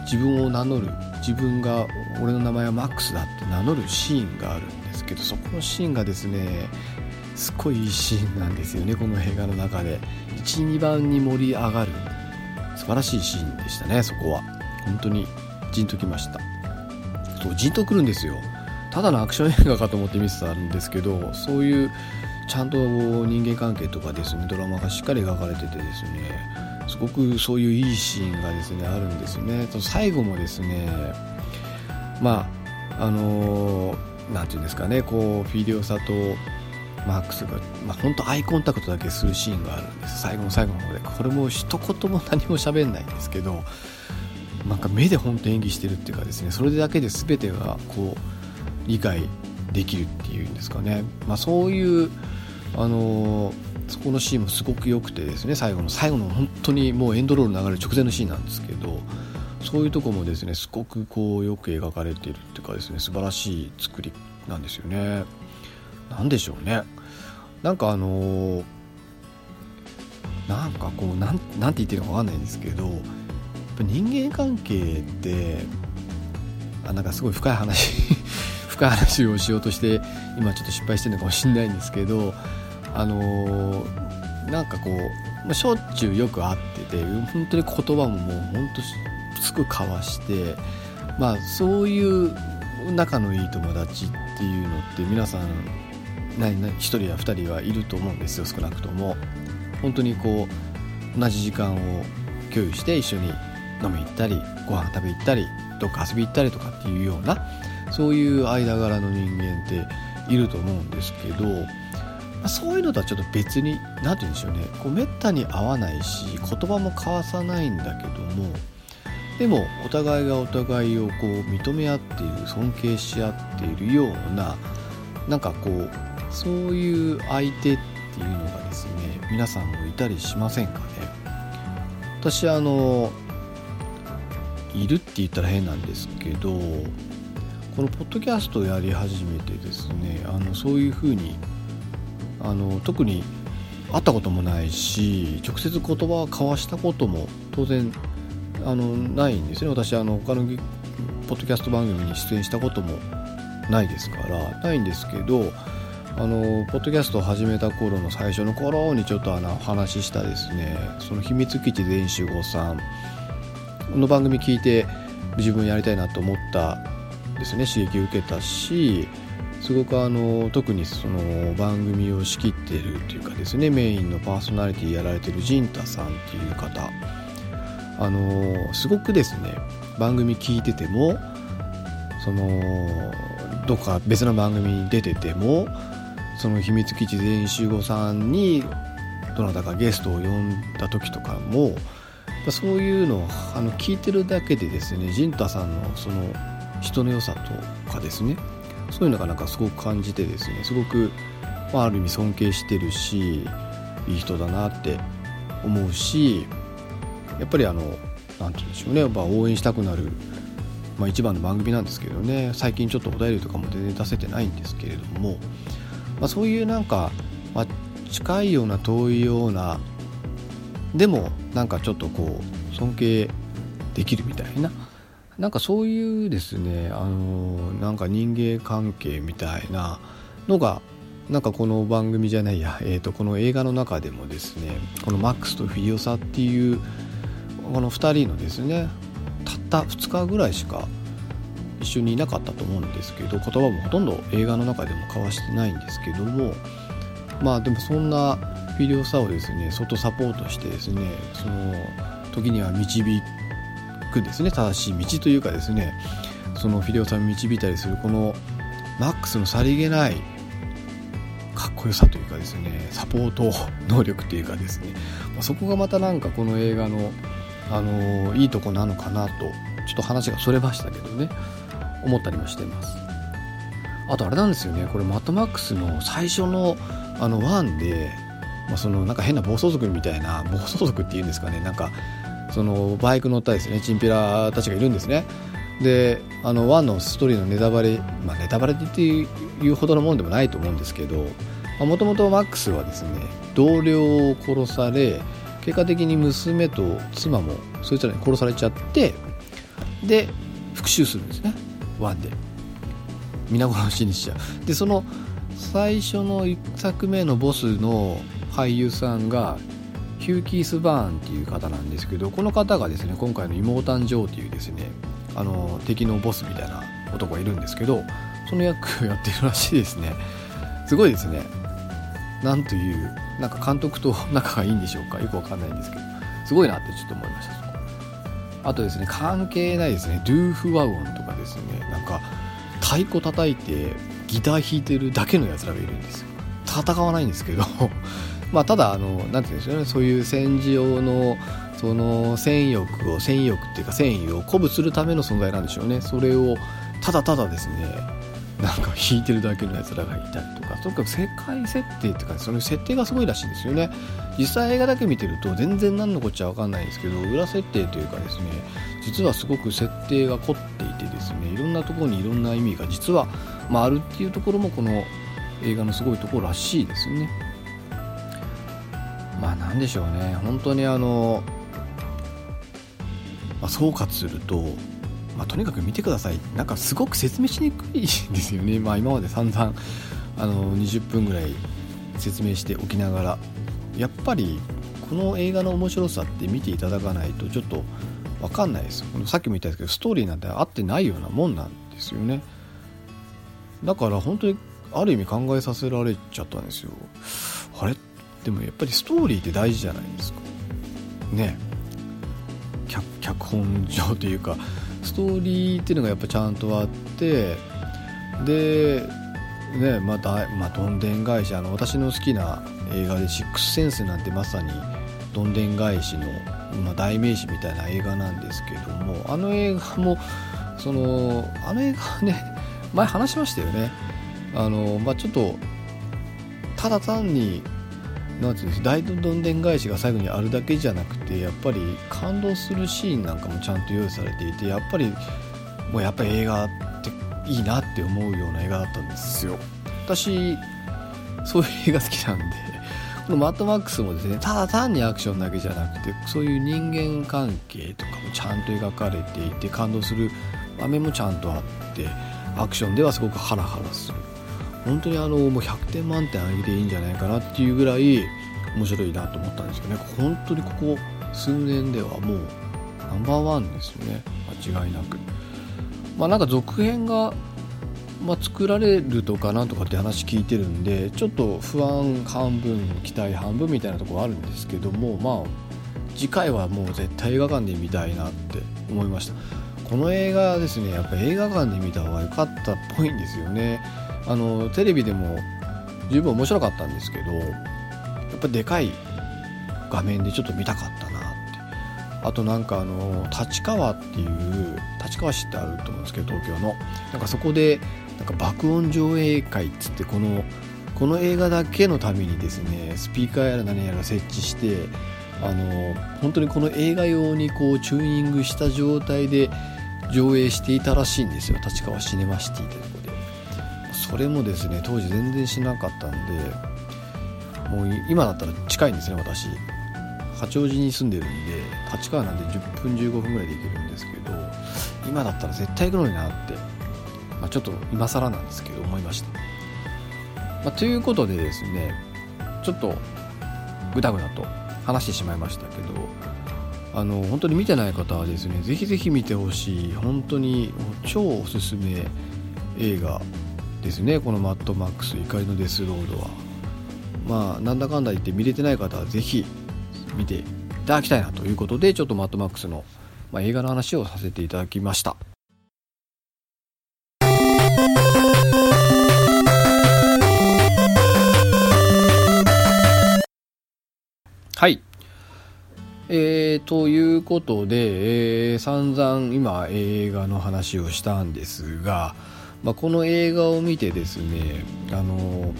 Speaker 1: 自分を名乗る。自分が俺の名前はマックスだって名乗るシーンがある。んですけどそこのシーンがですねすごいいいシーンなんですよねこの映画の中で。12番に盛り上がる素晴らしいシーンでしたねそこは。本当にじんときました。そうじんとくるんですよ。ただのアクション映画かと思って見てたんですけどそういうちゃんと人間関係とかですねドラマがしっかり描かれててですねすごくそういういいシーンがですねあるんですね。最後もですねまああの何、て言うんですかねこうフィデオサとマックスが、まあ、本当アイコンタクトだけするシーンがあるんです。最後の最後の方で。これも一言も何も喋んないんですけどなんか目で本当演技してるっていうかですねそれだけで全てがこう理解できるっていうんですかね、まあ、そういうあのそこのシーンもすごく良くてですね最後の最後の本当にもうエンドロール流れる直前のシーンなんですけどそういうとこもですねすごくこうよく描かれているっていうかですね素晴らしい作りなんですよね。何でしょうねなんかあのー、なんかこうなんなんて言ってるか分かんないんですけど人間関係ってあなんかすごい深い話 深い話をしようとして今ちょっと失敗してるのかもしれないんですけどあのー、なんかこう、しょっちゅうよく会ってて本当に言葉ももう本当すぐ交わしてまあそういう仲のいい友達っていうのって皆さん1人や2人はいると思うんですよ少なくとも。本当にこう同じ時間を共有して一緒に飲み行ったりご飯食べ行ったりどっか遊び行ったりとかっていうようなそういう間柄の人間っていると思うんですけど、まあ、そういうのとはちょっと別に何て言うんでしょうね。こうめったに会わないし言葉も交わさないんだけどもでもお互いがお互いをこう認め合っている尊敬し合っているようななんかこうそういう相手っていうのがですね皆さんもいたりしませんかね？私あのいるって言ったら変なんですけどこのポッドキャストをやり始めてですねあのそういうふうにあの特に会ったこともないし直接言葉を交わしたことも当然あのないんですね。私あの他のポッドキャスト番組に出演したこともないですからないんですけどあのポッドキャストを始めた頃の最初の頃にちょっとあの話したですねその秘密基地全集合さんの番組聞いて自分やりたいなと思ったですね刺激を受けたしすごくあの特にその番組を仕切ってるというかですねメインのパーソナリティやられてるジンタさんっていう方あのすごくですね番組聞いててもそのどっか別の番組に出ててもその秘密基地全員集合さんにどなたかゲストを呼んだ時とかもそういうのをあの聞いてるだけでですね陣太さんのその人の良さとかですねそういうのがなんかすごく感じてですねすごく、まあ、ある意味尊敬してるしいい人だなって思うしやっぱりあの何て言うんでしょうね。やっぱ応援したくなる、まあ、一番の番組なんですけどね。最近ちょっとお便りとかも全然出せてないんですけれども。まあ、そういうなんか、まあ、近いような遠いようなでもなんかちょっとこう尊敬できるみたいな。なんかそういうですね。あのなんか人間関係みたいなのがなんかこの番組じゃないや、えー、とこの映画の中でもですねこのマックスとフィリオサっていうこの2人のですねたった2日ぐらいしか一緒にいなかったと思うんですけど言葉もほとんど映画の中でも交わしてないんですけどもまあでもそんなフィリオサをですね外サポートしてですねその時には導くですね正しい道というかですねそのフィリオサを導いたりするこのマックスのさりげないかっこよさというかですねサポート能力というかですね、ま、そこがまたなんかこの映画の、あの、いいとこなのかなとちょっと話がそれましたけどね思ったりもしてます。あとあれなんですよねこれマットマックスの最初のあの1で、まあ、そのなんか変な暴走族みたいな暴走族っていうんですかねなんかそのバイク乗ったですねチンピラたちがいるんですね。であの1のストーリーのネタバレまあネタバレっていうほどのもんでもないと思うんですけどもともとマックスはですね同僚を殺され結果的に娘と妻もそいつらに殺されちゃってで復讐するんですね。1で。皆殺しにしちゃう。でその最初の1作目のボスの俳優さんがヒューキース・バーンっていう方なんですけどこの方がですね今回の妹誕生っていうですねあの敵のボスみたいな男がいるんですけどその役をやってるらしいですね。すごいですね。なんというなんか監督と仲がいいんでしょうか？よくわかんないんですけど。すごいなってちょっと思いましたあとですね関係ないですね。ドゥーフワゴンとかですね。なんか太鼓叩いてギター弾いてるだけのやつらがいるんですよ。戦わないんですけど。まあただあの何て言うんでしょうね。そういう戦時用のその戦欲を戦欲っていうか戦意を鼓舞するための存在なんでしょうね。それをただただですねなんか弾いてるだけのやつらがいたりとかとにかく世界設定っていうかその設定がすごいらしいんですよね。実際映画だけ見てると全然何のこっちゃ分かんないですけど裏設定というかですね実はすごく設定が凝っていてですねいろんなところにいろんな意味が実は、まあ、あるっていうところもこの映画のすごいところらしいですよね。まあなんでしょうね。本当にあの、まあ、総括するとまあ、とにかく見てください。なんかすごく説明しにくいですよね、まあ、今まで散々あの20分ぐらい説明しておきながら。やっぱりこの映画の面白さって見ていただかないとちょっと分かんないです。さっきも言ったんですけどストーリーなんて合ってないようなもんなんですよね。だから本当にある意味考えさせられちゃったんですよ。あれ？でもやっぱりストーリーって大事じゃないですか。ね。脚本上というかストーリーっていうのがやっぱちゃんとあってでねまた、まあ、どんでん返しあの私の好きな映画で「シックスセンス」なんてまさにどんでん返しの、まあ、代名詞みたいな映画なんですけどもあの映画もそのあの映画ね前話しましたよね。あの、まあ、ちょっとただ単になんていうんです大どんでん返しが最後にあるだけじゃなくてやっぱり感動するシーンなんかもちゃんと用意されていてやっぱりもうやっぱり映画っていいなって思うような映画だったんですよ。私そういう映画好きなんで このマッドマックスもですねただ単にアクションだけじゃなくてそういう人間関係とかもちゃんと描かれていて感動する場面もちゃんとあってアクションではすごくハラハラする。本当にあのもう100点満点あげていいんじゃないかなっていうぐらい面白いなと思ったんですけどね。本当にここ数年ではもうナンバーワンですよね。間違いなく。まあなんか続編がまあ、作られるとかなんとかって話聞いてるんでちょっと不安半分期待半分みたいなところあるんですけどもまあ次回はもう絶対映画館で見たいなって思いました。この映画ですねやっぱ映画館で見た方が良かったっぽいんですよねあのテレビでも十分面白かったんですけどやっぱでかい画面でちょっと見たかったなって。あとなんかあの立川っていう立川市ってあると思うんですけど東京の。なんかそこでなんか爆音上映会っつってこのこの映画だけのためにですねスピーカーやら何やら設置してあの本当にこの映画用にこうチューニングした状態で上映していたらしいんですよ。立川シネマシティでそれもですね当時全然しなかったんでもう今だったら近いんですね私八王子に住んでるんで立川なんで10分15分ぐらいで行けるんですけど今だったら絶対行くのになってまあ、ちょっと今更なんですけど思いました。まあ、ということでですねちょっとぐだぐだと話してしまいましたけどあの本当に見てない方はですねぜひぜひ見てほしい本当に超おすすめ映画ですねこの「マッドマックス怒りのデスロードは」まあなんだかんだ言って見れてない方はぜひ見ていただきたいなということでちょっとマッドマックスの、まあ、映画の話をさせていただきました。はい。えー、ということで、えー、散々今映画の話をしたんですが、まあ、この映画を見てですね、あの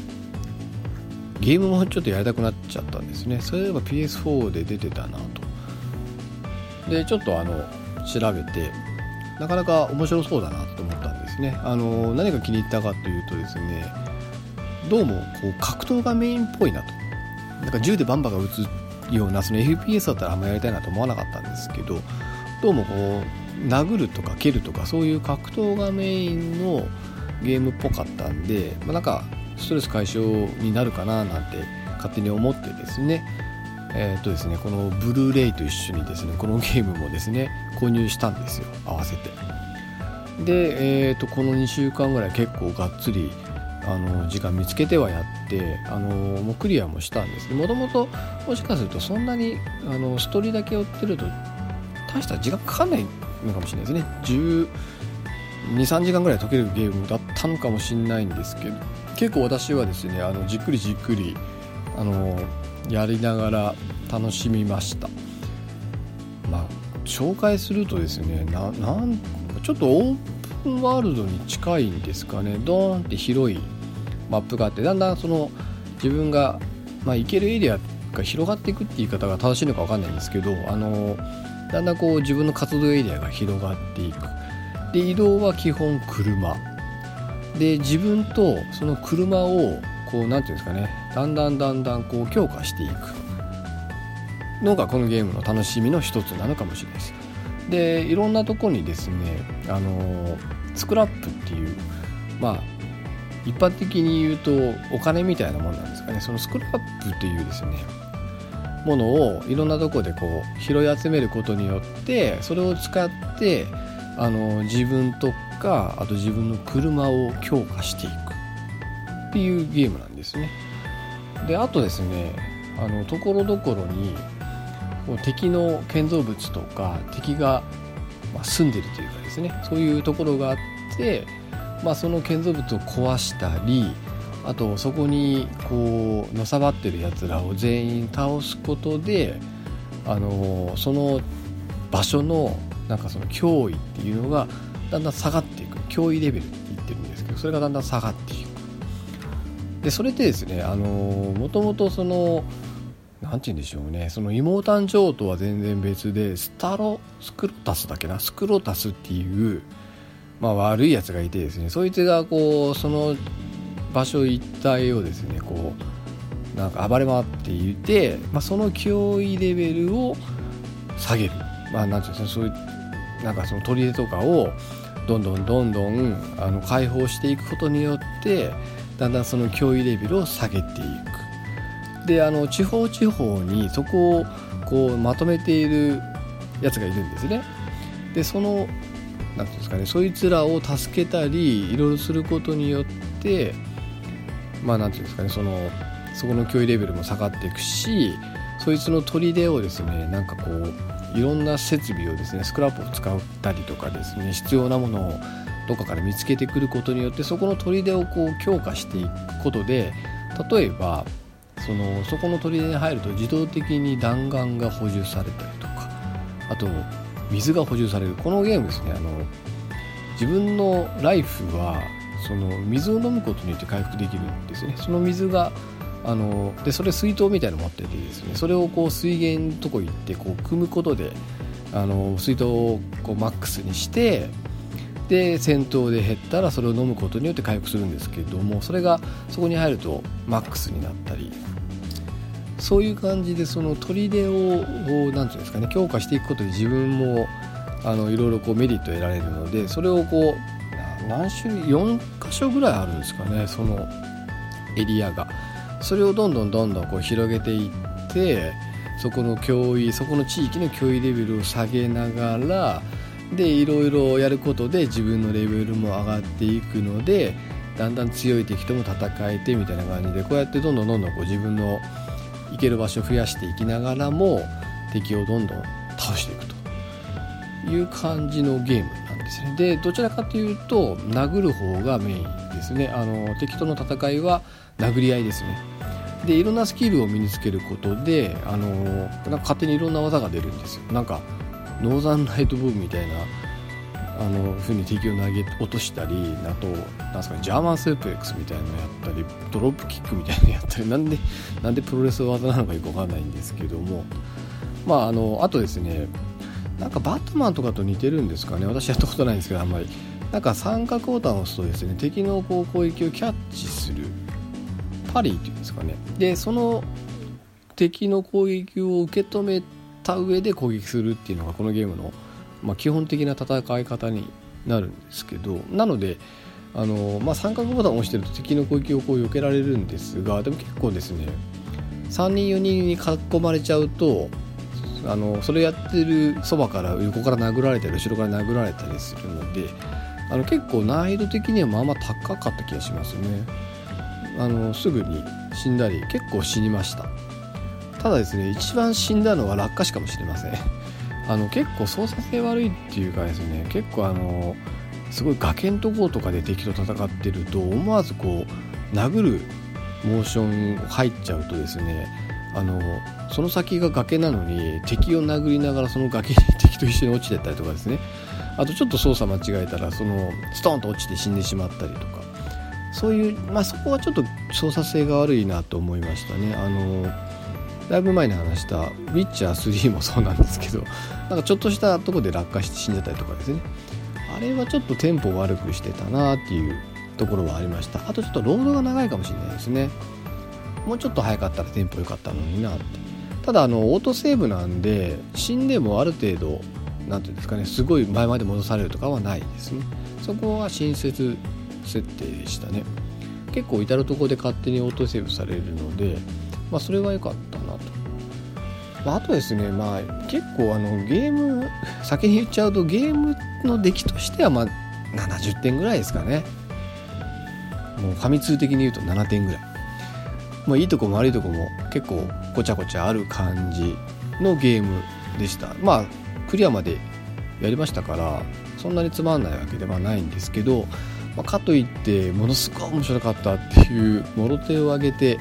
Speaker 1: ゲームもちょっとやりたくなっちゃったんですね。そういえば PS4 で出てたなと。で、ちょっとあの、調べて、なかなか面白そうだなと思ったんですね。あの何が気に入ったかというとですね、どうもこう格闘がメインっぽいなと。なんか銃でバンバンが撃つようなその FPS だったらあんまやりたいなと思わなかったんですけどどうもこう殴るとか蹴るとかそういう格闘がメインのゲームっぽかったんで、まあ、なんかストレス解消になるかななんて勝手に思ってですね。えー、っとですねこのブルーレイと一緒にですねこのゲームもですね購入したんですよ。合わせて。で、えー、っとこの2週間ぐらい結構がっつりあの時間見つけてはやってあのもうクリアもしたんです。もともともしかするとそんなにあのストーリーだけ追ってると大した時間かかんないのかもしれないですね。123時間ぐらい解けるゲームだったのかもしれないんですけど結構私はですねあのじっくりじっくりあのやりながら楽しみました。まあ紹介するとですねななんちょっとオープンワールドに近いんですかね。ドーンって広いマップがあってだんだんその自分が、まあ、行けるエリアが広がっていくって言い方が正しいのか分かんないんですけどあのだんだんこう自分の活動エリアが広がっていく。で移動は基本車。で自分とその車をこう何て言うんですかね。だんだんだんだんこう強化していく。のがこのゲームの楽しみの一つなのかもしれないです。でいろんなとこにですねあのスクラップっていうまあ一般的に言うとお金みたいなもんなんですかね。そのスクラップっていうですねものをいろんなとこでこう拾い集めることによってそれを使ってあの自分とかあと自分の車を強化していく。っていうゲームなんですね。であとですねあのところどころに敵の建造物とか敵が住んでるというかですねそういうところがあって、まあ、その建造物を壊したりあとそこにこうのさばってるやつらを全員倒すことであのその場所のなんかその脅威っていうのがだんだん下がっていく。脅威レベルって言ってるんですけどそれがだんだん下がっていく。でそれでですねあのもともとその何て言うんでしょうねその妹誕生とは全然別でスタロスクロタスだっけな？スクロタスっていう、まあ、悪いやつがいてですねそいつがこうその場所一帯をですねこうなんか暴れ回っていて、まあ、その脅威レベルを下げる。まあ何て言うんですかそういうなんかその砦とかをどんどんどんどんあの解放していくことによってだんだんその脅威レベルを下げていく。であの地方地方にそこをこうまとめているやつがいるんですね。でその何ていうんですかねそいつらを助けたりいろいろすることによってまあ何ていうんですかねそのそこの脅威レベルも下がっていくしそいつの砦をですねなんかこういろんな設備をですねスクラップを使ったりとかですね必要なものをどっかから見つけてくることによってそこの砦をこう強化していくことで例えばそのそこの砦に入ると自動的に弾丸が補充されたりとかあと水が補充される。このゲームですねあの自分のライフはその水を飲むことによって回復できるんですね。その水があのでそれ水筒みたいなの持っててですね。それをこう水源のとこ行ってこう汲むことであの水筒をこうマックスにしてで戦闘で減ったらそれを飲むことによって回復するんですけれどもそれがそこに入るとマックスになったり。そういう感じでその砦を何て言うんですかね強化していくことで自分もあのいろいろこうメリットを得られるのでそれをこう何種類4箇所ぐらいあるんですかねそのエリアが。それをどんどんどんどんこう広げていってそこの脅威そこの地域の脅威レベルを下げながらでいろいろやることで自分のレベルも上がっていくのでだんだん強い敵とも戦えてみたいな感じでこうやってどんどんどんどんこう自分の行ける場所を増やしていきながらも敵をどんどん倒していくという感じのゲーム。なですね。でどちらかというと殴る方がメインですね。あの敵との戦いは殴り合いですね。でいろんなスキルを身につけることであのなんか勝手にいろんな技が出るんですよ。なんかノーザンライトブームみたいなあの風に敵を投げ落としたりあとなんですか、ね、ジャーマンスープレックスみたいなのやったりドロップキックみたいなのやったりなんでなんでプロレス技なのかよくわかんないんですけども。まああのあとですねなんかバットマンとかと似てるんですかね。私やったことないんですけどあんまり。なんか三角ボタンを押すとですね敵のこう攻撃をキャッチするパリーっていうんですかね。でその敵の攻撃を受け止めた上で攻撃するっていうのがこのゲームの、まあ、基本的な戦い方になるんですけどなのであの、まあ、三角ボタンを押してると敵の攻撃をこう避けられるんですがでも結構ですね3人4人に囲まれちゃうとあのそれやってるそばから横から殴られたり後ろから殴られたりするのであの結構難易度的にはまあまあ高かった気がしますね。あのすぐに死んだり結構死にました。ただですね一番死んだのは落下死かもしれません。あの結構操作性悪いっていうかですね結構あのすごい崖のところとかで敵と戦ってると思わずこう殴るモーション入っちゃうとですねあのその先が崖なのに敵を殴りながらその崖に敵と一緒に落ちてったりとかですね。あとちょっと操作間違えたらそのストーンと落ちて死んでしまったりとか。そういう、まあ、そこはちょっと操作性が悪いなと思いましたね。あのだいぶ前に話した「ウィッチャー3」もそうなんですけど なんかちょっとしたとこで落下して死んじゃったりとかですね。あれはちょっとテンポを悪くしてたなっていうところはありました。あとちょっとロードが長いかもしれないですね。もうちょっと早かったらテンポ良かったのになって。ただあのオートセーブなんで死んでもある程度何ていうんですかねすごい前まで戻されるとかはないですね。そこは親切設定でしたね。結構至る所で勝手にオートセーブされるので、まあ、それは良かったなと、まあ、あとですねまあ結構あのゲーム 先に言っちゃうとゲームの出来としてはまあ70点ぐらいですかね。もうファミ通的に言うと7点ぐらい。まあ、いいとこも悪いとこも結構ごちゃごちゃある感じのゲームでした。まあクリアまでやりましたからそんなにつまんないわけではないんですけど、まあ、かといってものすごい面白かったっていうもろ手を挙げて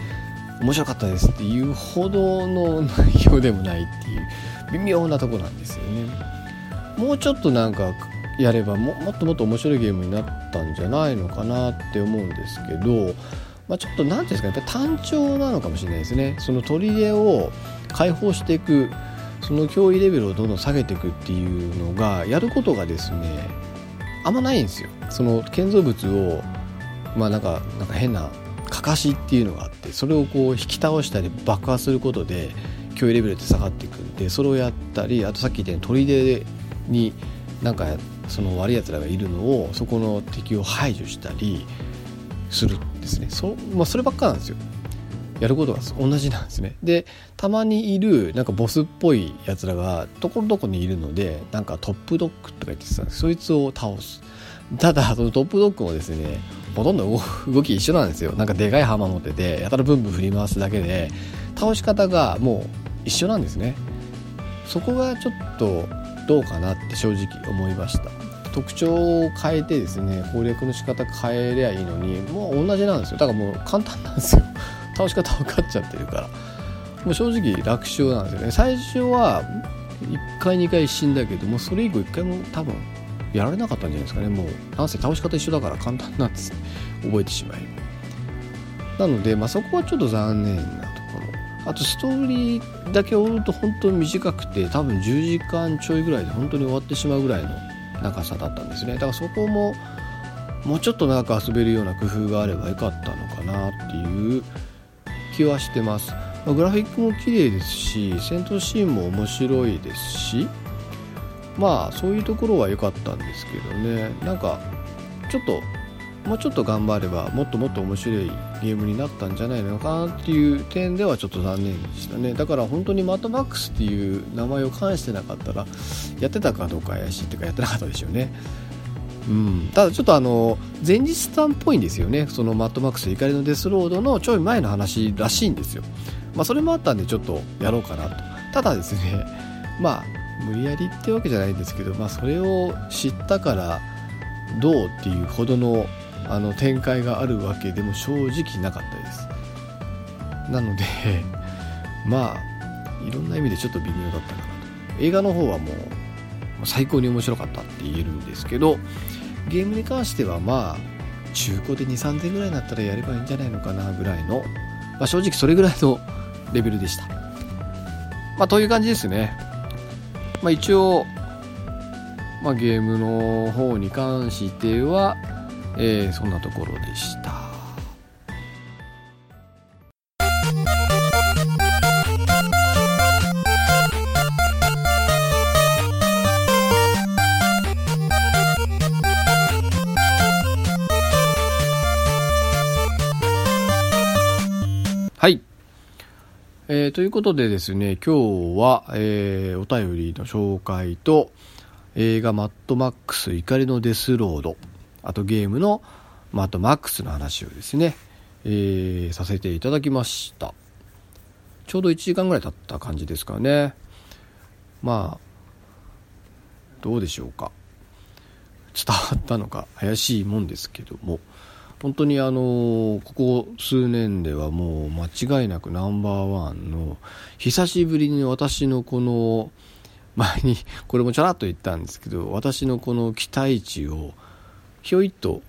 Speaker 1: 面白かったですっていうほどの内容でもないっていう微妙なとこなんですよね。もうちょっとなんかやればももっともっと面白いゲームになったんじゃないのかなって思うんですけどまあ、ちょっと何ていうんですかやっぱ単調なのかもしれないですね。その砦を解放していくその脅威レベルをどんどん下げていくっていうのがやることがですねあんまないんですよ。その建造物をまあなんかなんか変なかかしっていうのがあってそれをこう引き倒したり爆破することで脅威レベルって下がっていくんでそれをやったりあとさっき言ったように砦になんかその悪いやつらがいるのをそこの敵を排除したりする。ですね。そ,、まあ、そればっかなんですよ。やることが同じなんですね。でたまにいるなんかボスっぽいやつらがところどころにいるのでなんかトップドッグとか言ってたんです。そいつを倒す。ただそのトップドッグもですねほとんど動き一緒なんですよ。なんかでかい浜持っててやたらブンブン振り回すだけで倒し方がもう一緒なんですね。そこがちょっとどうかなって正直思いました。特徴を変えてですね攻略の仕方変えりゃいいのにもう同じなんですよ。だからもう簡単なんですよ。倒し方分かっちゃってるから。もう正直楽勝なんですよね。最初は1回2回死んだけどもそれ以降1回も多分やられなかったんじゃないですかね。もうなんせ倒し方一緒だから簡単なんですね。覚えてしまいなので、まあ、そこはちょっと残念なところ。あとストーリーだけ追うと本当に短くて多分10時間ちょいぐらいで本当に終わってしまうぐらいの長さだったんですね。だからそこももうちょっと長く遊べるような工夫があればよかったのかなっていう気はしてます、まあ、グラフィックも綺麗ですし戦闘シーンも面白いですしまあそういうところは良かったんですけどね。なんかちょっともうちょっと頑張ればもっともっと面白いゲームになったんじゃないのかなっていう点ではちょっと残念でしたね。だから本当にマットマックスっていう名前を冠してなかったらやってたかどうか怪しいっていうかやってなかったでしょうね。うん、ただちょっとあの前日スタンっぽいんですよね。そのマットマックス怒りのデスロードのちょい前の話らしいんですよ。まあそれもあったんでちょっとやろうかなと。ただですね まあ無理やりってわけじゃないんですけどまあそれを知ったからどうっていうほどのあの展開があるわけでも正直なかったです。なので まあいろんな意味でちょっと微妙だったかなと。映画の方はもう最高に面白かったって言えるんですけどゲームに関してはまあ中古で2 3 0 0 0ぐらいになったらやればいいんじゃないのかなぐらいの、まあ、正直それぐらいの レベルでした。まあという感じですね。まあ一応まあ、ゲームの方に関しては、えー、そんなところでした。はい。えー、ということでですね、今日は、えー、お便りの紹介と、映画マッドマックス怒りのデスロード、あとゲームのマッドマックスの話をですね、えー、させていただきました。ちょうど1時間ぐらい経った感じですかね。まあ、どうでしょうか。伝わったのか怪しいもんですけども、本当にあのここ数年ではもう間違いなくナンバーワンの久しぶりに私のこの前にこれもちょらっと言ったんですけど私のこの期待値をひょいっと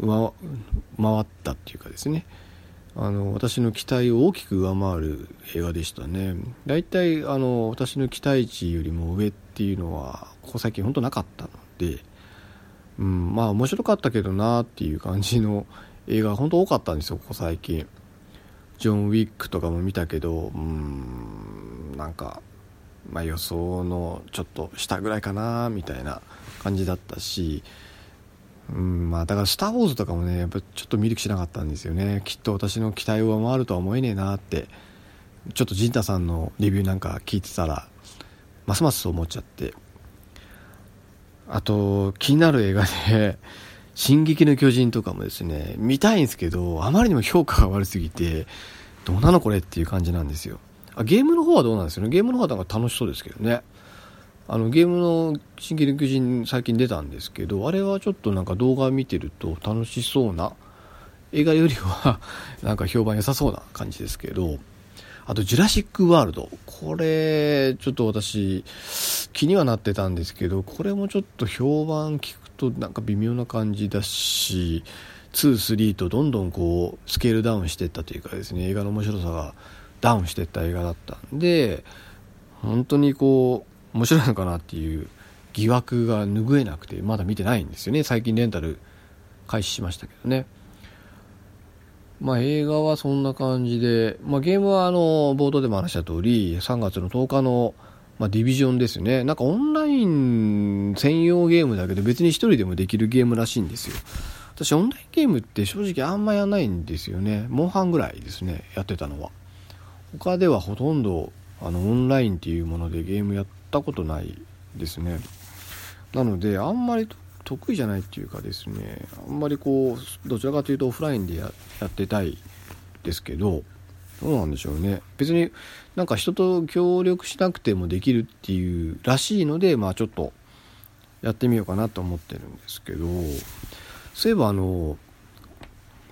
Speaker 1: 回ったっていうかですね。あの私の期待を大きく上回る映画でしたね。大体あの私の期待値よりも上っていうのはここ最近本当なかったのでうん、まあ面白かったけどなっていう感じの映画が本当多かったんですよここ最近。ジョン・ウィックとかも見たけどうんなんか、まあ、予想のちょっと下ぐらいかなみたいな感じだったしうんまあだから「スター・ウォーズ」とかもねやっぱちょっと見る気しなかったんですよねきっと私の期待を上回るとは思えねえなってちょっと陣太さんのレビューなんか聞いてたらますますそう思っちゃってあと、気になる映画で、進撃の巨人とかもですね、見たいんですけど、あまりにも評価が悪すぎて、どうなのこれっていう感じなんですよ。あゲームの方はどうなんですよね？ゲームの方はなんか楽しそうですけどね。あの、ゲームの進撃の巨人最近出たんですけど、あれはちょっとなんか動画見てると楽しそうな、映画よりは なんか評判良さそうな感じですけど、あと、ジュラシック・ワールド。これ、ちょっと私、気にはなってたんですけど、これもちょっと評判聞くとなんか微妙な感じだし、2、3とどんどんこう、スケールダウンしていったというかですね、映画の面白さがダウンしていった映画だったんで、本当にこう、面白いのかなっていう疑惑が拭えなくて、まだ見てないんですよね。最近レンタル開始しましたけどね。まあ、映画はそんな感じで、まあ、ゲームはあの冒頭でも話した通り3月の10日のまあ、ディビジョンですね。なんかオンライン専用ゲームだけど別に一人でもできるゲームらしいんですよ。私オンラインゲームって正直あんまやらないんですよね。モンハンぐらいですね、やってたのは。他ではほとんどあのオンラインっていうものでゲームやってたことないですね。なのであんまり得意じゃないっていうかですね、あんまりこう、どちらかというとオフラインでやってたいですけど、どうなんでしょうね。別になんか人と協力しなくてもできるっていうらしいので、まあちょっとやってみようかなと思ってるんですけど、そういえばあの、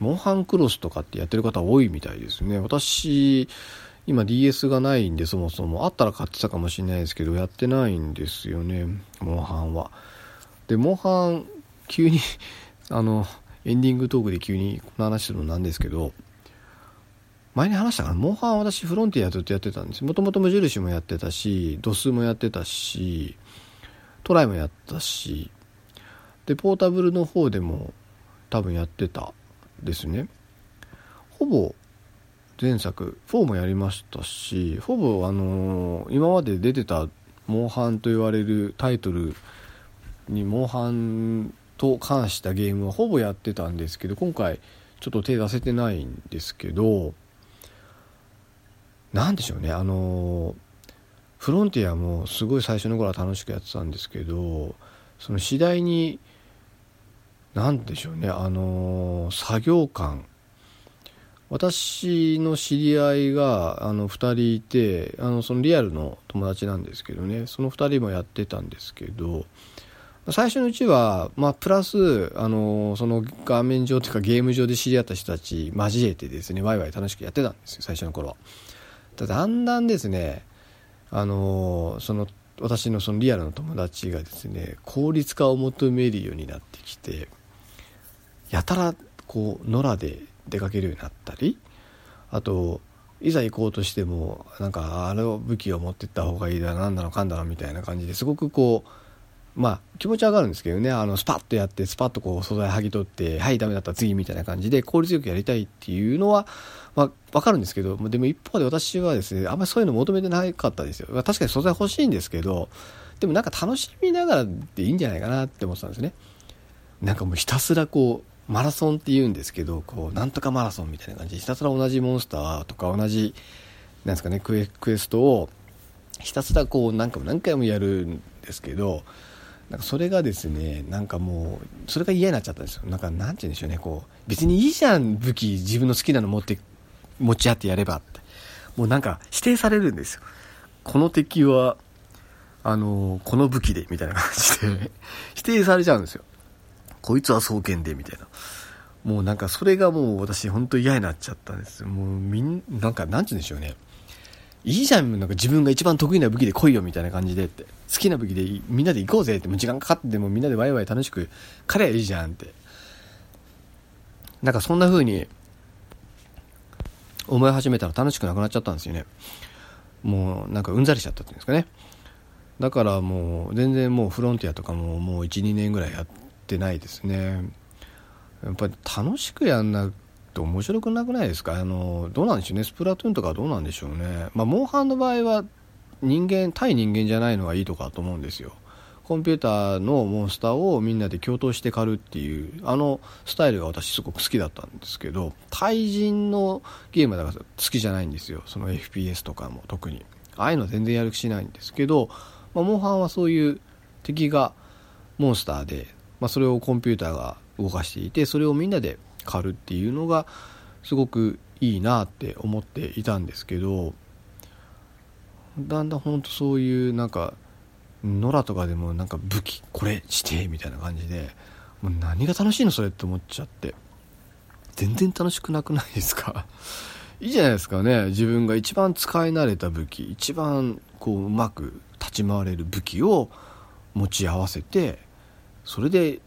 Speaker 1: モンハンクロスとかってやってる方多いみたいですね。私、今 DS がないんでそもそも。あったら買ってたかもしれないですけどやってないんですよね。モンハンは。でモンハン急に あのエンディングトークで急にこの話するのなんですけど前に話したかな？モンハン私フロンティアずっとやってたんです。もともと無印もやってたしドスもやってたしトライもやったしでポータブルの方でも多分やってたですね。ほぼ前作4もやりましたしほぼあの、今まで出てたモンハンと言われるタイトルにモンハンと関したゲームはほぼやってたんですけど今回ちょっと手出せてないんですけど何でしょうねあのフロンティアもすごい最初の頃は楽しくやってたんですけどその次第に何でしょうねあの作業感私の知り合いがあの2人いてあのそのリアルの友達なんですけどねその2人もやってたんですけど最初のうちは、まあ、プラスあのその画面上というかゲーム上で知り合った人たち交えてですねワイワイ楽しくやってたんですよ最初の頃は。だんだんですねあのその私のそのリアルの友達がですね効率化を求めるようになってきてやたらこう野良で出かけるようになったりあといざ行こうとしてもなんかあれを武器を持ってった方がいいだなんだのかんだのみたいな感じですごくこうまあ気持ち上がるんですけどねあのスパッとやってスパッとこう素材剥ぎ取ってはいダメだったら次みたいな感じで効率よくやりたいっていうのはまあ、わかるんですけど、でも一方で私はですね、あんまりそういうの求めてなかったですよ。確かに素材欲しいんですけど、でもなんか楽しみながらでいいんじゃないかなって思ってたんですね。なんかもうひたすらこう、マラソンって言うんですけど、こう、なんとかマラソンみたいな感じで、ひたすら同じモンスターとか同じ、なんですかね、クエクエストを、ひたすらこう、何回も何回もやるんですけど、なんかそれがですね、なんかもう、それが嫌になっちゃったんですよ。なんか、なんて言うんでしょうね、こう、別にいいじゃん、武器、自分の好きなの持って持ち合ってやればって。もうなんか指定されるんですよ。この敵は、あの、この武器で、みたいな感じで 指定されちゃうんですよ。こいつは双剣で、みたいな。もうなんかそれがもう私本当嫌になっちゃったんですよ。もうみん、なんかなんて言うんでしょうね。いいじゃん、なんか自分が一番得意な武器で来いよみたいな感じでって。好きな武器でみんなで行こうぜって、もう時間かかってでもみんなでワイワイ楽しく、彼はいいじゃんって。なんかそんな風に思い始めたら楽しくなくなっちゃったんですよねもうなんかうんざりしちゃったっていうんですかねだからもう全然もうフロンティアとかももう12年ぐらいやってないですねやっぱり楽しくやんなと面白くなくないですか？あのどうなんでしょうね。スプラトゥーンとかどうなんでしょうね。まあモンハンの場合は人間対人間じゃないのがいいとかと思うんですよ。コンピューターのモンスターをみんなで共闘して狩るっていうあのスタイルが私すごく好きだったんですけど対人のゲームだから好きじゃないんですよ。その FPS とかも特に。ああいうの全然やる気しないんですけど、まあ、モンハンはそういう敵がモンスターで、まあ、それをコンピューターが動かしていてそれをみんなで狩るっていうのがすごくいいなって思っていたんですけどだんだん本当そういうなんか野良とかでもなんか武器これしてみたいな感じでもう何が楽しいのそれって思っちゃって。全然楽しくなくないですか？いいじゃないですかね。自分が一番使い慣れた武器一番こううまく立ち回れる武器を持ち合わせてそれで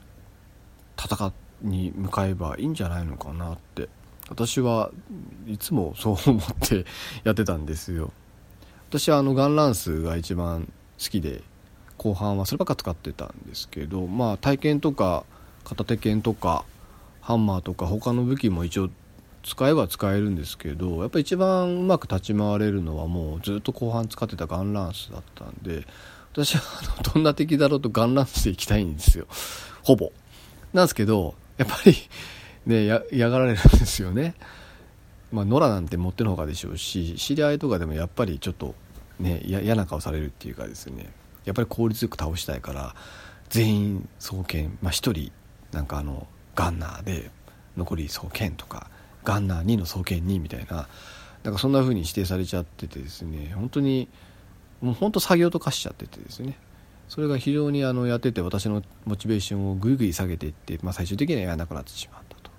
Speaker 1: 戦に向かえばいいんじゃないのかなって。私はいつもそう思ってやってたんですよ。私はあのガンランスが一番好きで後半はそればっか使ってたんですけどまあ体験とか片手剣とかハンマーとか他の武器も一応使えば使えるんですけどやっぱ一番うまく立ち回れるのはもうずっと後半使ってたガンランスだったんで私はどんな敵だろうとガンランスで行きたいんですよ。ほぼ。なんですけどやっぱり ね嫌がられるんですよね。まあ野良なんて持ってのほかでしょうし知り合いとかでもやっぱりちょっとね嫌な顔されるっていうかですね。やっぱり効率よく倒したいから全員送検。まあ1人なんかあのガンナーで残り送検とかガンナー2の送検2みたいな。なんかそんな風に指定されちゃっててですね。本当にもう本当作業と化しちゃっててですね。それが非常にあのやってて私のモチベーションをぐいぐい下げていって、まあ、最終的にはやらなくなってしまったと。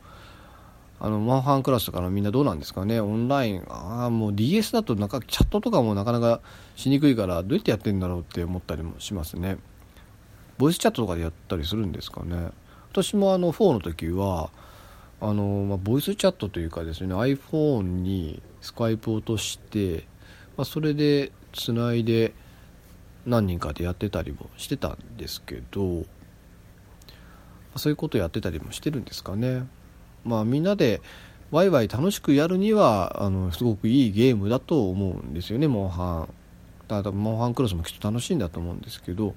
Speaker 1: あのマンハンクラスとかのみんなどうなんですかね。オンラインああもう DS だとなんかチャットとかもなかなかしにくいからどうやってやってんだろうって思ったりもしますね。ボイスチャットとかでやったりするんですかね。私もあの4の時はあの、まあ、ボイスチャットというかですね iPhone にスカイプを落として、まあ、それでつないで何人かでやってたりもしてたんですけど、そういうことやってたりもしてるんですかね。まあみんなでワイワイ楽しくやるにはあのすごくいいゲームだと思うんですよねモンハン。ただモンハンクロスもきっと楽しいんだと思うんですけど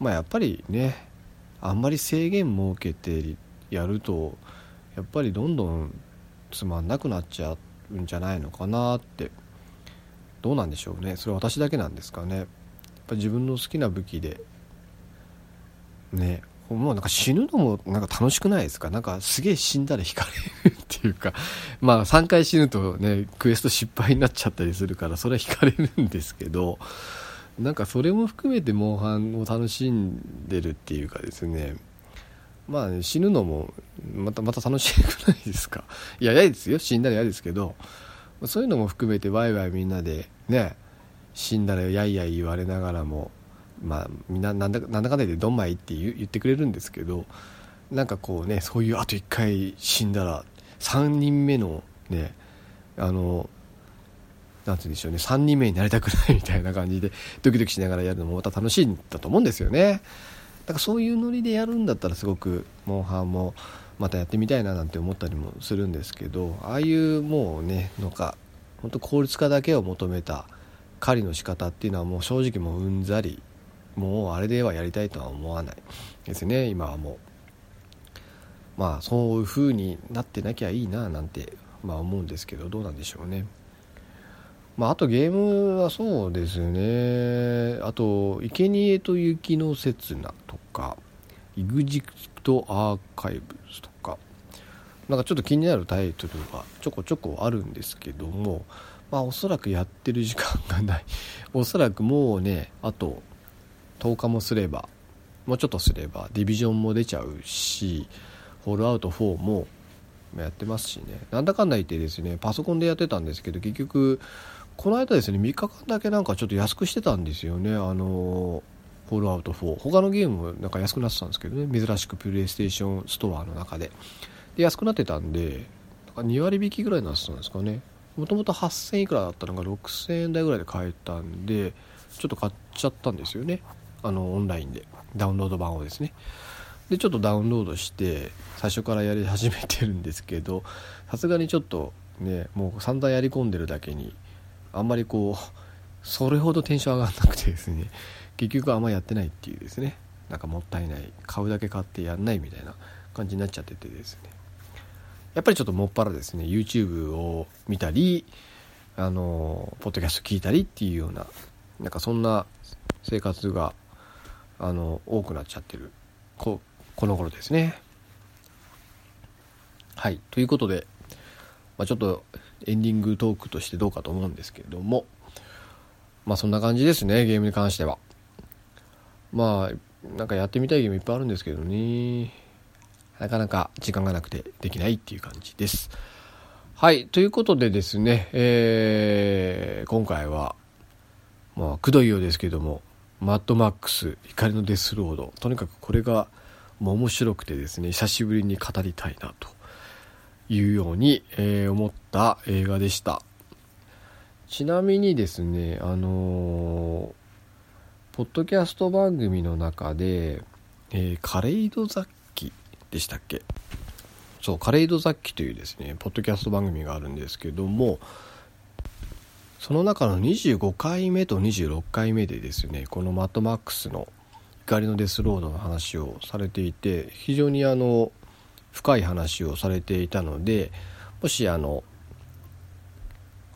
Speaker 1: まあやっぱりねあんまり制限設けてやるとやっぱりどんどんつまんなくなっちゃうんじゃないのかなって。どうなんでしょうね。それ私だけなんですかね。ぱ自分の好きな武器でねもうなんか死ぬのもなんか楽しくないですか？なんかすげえ死んだら惹かれるっていうか。まあ3回死ぬとねクエスト失敗になっちゃったりするからそれは惹かれるんですけどなんかそれも含めてモンハンを楽しんでるっていうかですね。まあ、ね、死ぬのもまたまた楽しくないですか？いや嫌ですよ。死んだら嫌ですけどそういうのも含めてワイワイみんなでね死んだらやいやい言われながらもまあみんななんだなんだかんだでどんまいって言ってくれるんですけどなんかこうねそういうあと1回死んだら3人目のねあのなんて言うんでしょうね3人目になりたくないみたいな感じでドキドキしながらやるのもまた楽しいんだと思うんですよね。だからそういうノリでやるんだったらすごくモンハンもまたやってみたいななんて思ったりもするんですけどああいうもうねのか本当効率化だけを求めた狩りの仕方っていうのはもう正直もううんざりもうあれではやりたいとは思わないですね。今はもう。まあそういう風になってなきゃいいななんてまあ思うんですけどどうなんでしょうね。まあ、あとゲームはそうですね。あと「生贄と雪の刹那」とか「イグジクアーカイブス」とか。なんかちょっと気になるタイトルがちょこちょこあるんですけどもまあおそらくやってる時間がない。おそらくもうねあと10日もすればもうちょっとすればディビジョンも出ちゃうしホールアウト4もやってますしね。なんだかんだ言ってですねパソコンでやってたんですけど結局この間ですね3日間だけなんかちょっと安くしてたんですよね。あのフォールアウト4他のゲームなんか安くなってたんですけどね。珍しくプレイステーションストアの中で。で安くなってたんでなんか2割引きぐらいになってたんですかね。もともと8000いくらだったのが6000円台ぐらいで買えたんでちょっと買っちゃったんですよね。あのオンラインで。ダウンロード版をですね。でちょっとダウンロードして最初からやり始めてるんですけどさすがにちょっとねもう散々やり込んでるだけにあんまりこうそれほどテンション上がんなくてですね結局あんまやってないっていうですね。なんかもったいない。買うだけ買ってやんないみたいな感じになっちゃっててですね。やっぱりちょっともっぱらですね YouTube を見たりあのポッドキャスト聞いたりっていうようななんかそんな生活があの多くなっちゃってるここの頃ですね。はいということで、まあ、ちょっとエンディングトークとしてどうかと思うんですけれどもまあそんな感じですねゲームに関しては。まあなんかやってみたいゲームいっぱいあるんですけどね。なかなか時間がなくてできないっていう感じです。はいということでですねえー、今回はまあくどいようですけどもマッドマックス怒りのデスロード。とにかくこれがもう面白くてですね久しぶりに語りたいなというように、えー、思った映画でした。ちなみにですねあのー、ポッドキャスト番組の中で、えー、カレイド雑記でしたっけ？そうカレイド雑記というですねポッドキャスト番組があるんですけどもその中の25回目と26回目でですねこのマットマックスの怒りのデスロードの話をされていて非常にあの深い話をされていたのでもしあの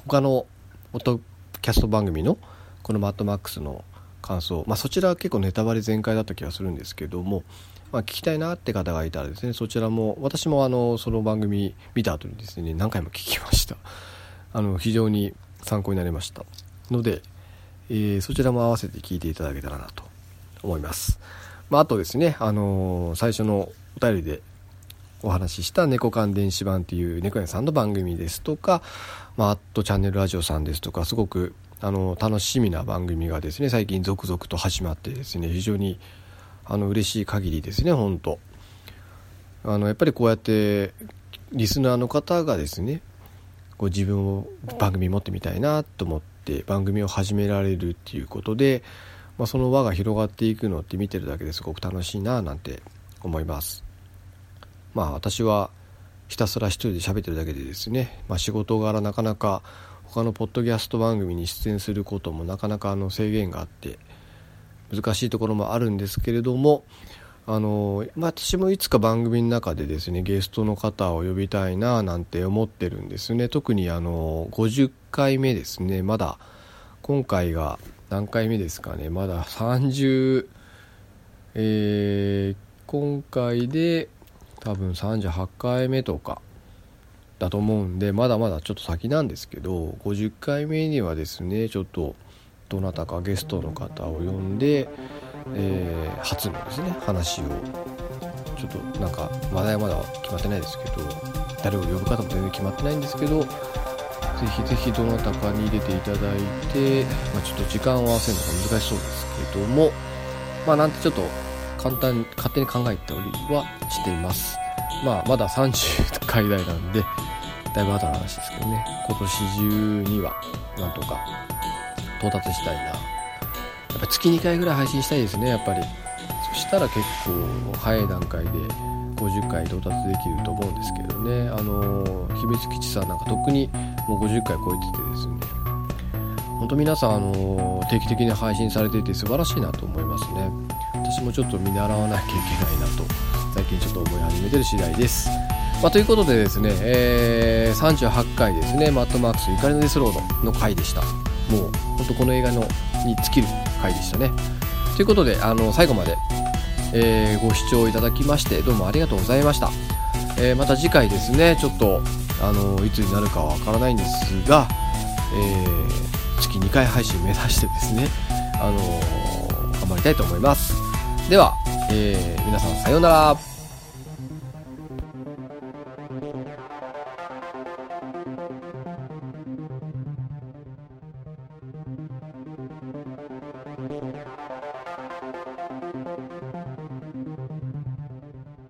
Speaker 1: 他のポッドキャスト番組のこのマットマックスの感想、まあ、そちらは結構ネタバレ全開だった気がするんですけども、まあ、聞きたいなって方がいたらですねそちらも私もあのその番組見た後にですね何回も聞きました。あの非常に参考になりました。ので、えー、そちらも合わせて聞いていただけたらなと思います、まあ、あとですね、あのー、最初のお便りでお話しした猫缶電子版っていう猫屋さんの番組ですとか、まあ、アットチャンネルラジオさんですとかすごくあの楽しみな番組がですね最近続々と始まってですね非常にあの嬉しい限りですね本当。あのやっぱりこうやってリスナーの方がですねこう自分を番組持ってみたいなと思って番組を始められるっていうことで、まあ、その輪が広がっていくのって見てるだけですごく楽しいななんて思います。まあ私はひたすら一人で喋ってるだけでですね、まあ、仕事柄なかなか他のポッドキャスト番組に出演することもなかなかあの制限があって難しいところもあるんですけれどもあの、私もいつか番組の中でですねゲストの方を呼びたいななんて思ってるんですね。特にあの50回目ですね。まだ今回が何回目ですかね。まだ30えー、今回で多分38回目とかだと思うんでまだまだちょっと先なんですけど50回目にはですねちょっとどなたかゲストの方を呼んで、えー、初のですね話をちょっとなんか話題はまだ決まってないですけど誰を呼ぶ方も全然決まってないんですけどぜひぜひどなたかに入れていただいて、まあ、ちょっと時間を合わせるのが難しそうですけどもまあなんてちょっと簡単に勝手に考えておりはしています。まあまだ30回台なんでだいぶ後の話ですけどね。今年中にはなんとか到達したいな。やっぱ月2回ぐらい配信したいですねやっぱり。そしたら結構早い段階で50回到達できると思うんですけどね。あの秘密基地さんなんか特にもう50回超えててですね。本当皆さんあの定期的に配信されていて素晴らしいなと思いますね。私もちょっと見習わなきゃいけないなと最近ちょっと思い始めてる次第です。まあ、ということでですね、えー、38回ですね、マットマックス怒りのデスロードの回でした。もう、ほんとこの映画のに尽きる回でしたね。ということで、あの、最後まで、えー、ご視聴いただきまして、どうもありがとうございました。えー、また次回ですね、ちょっと、あの、いつになるかはわからないんですが、えー、月2回配信目指してですね、あの頑張りたいと思います。では、え、皆さんさようなら。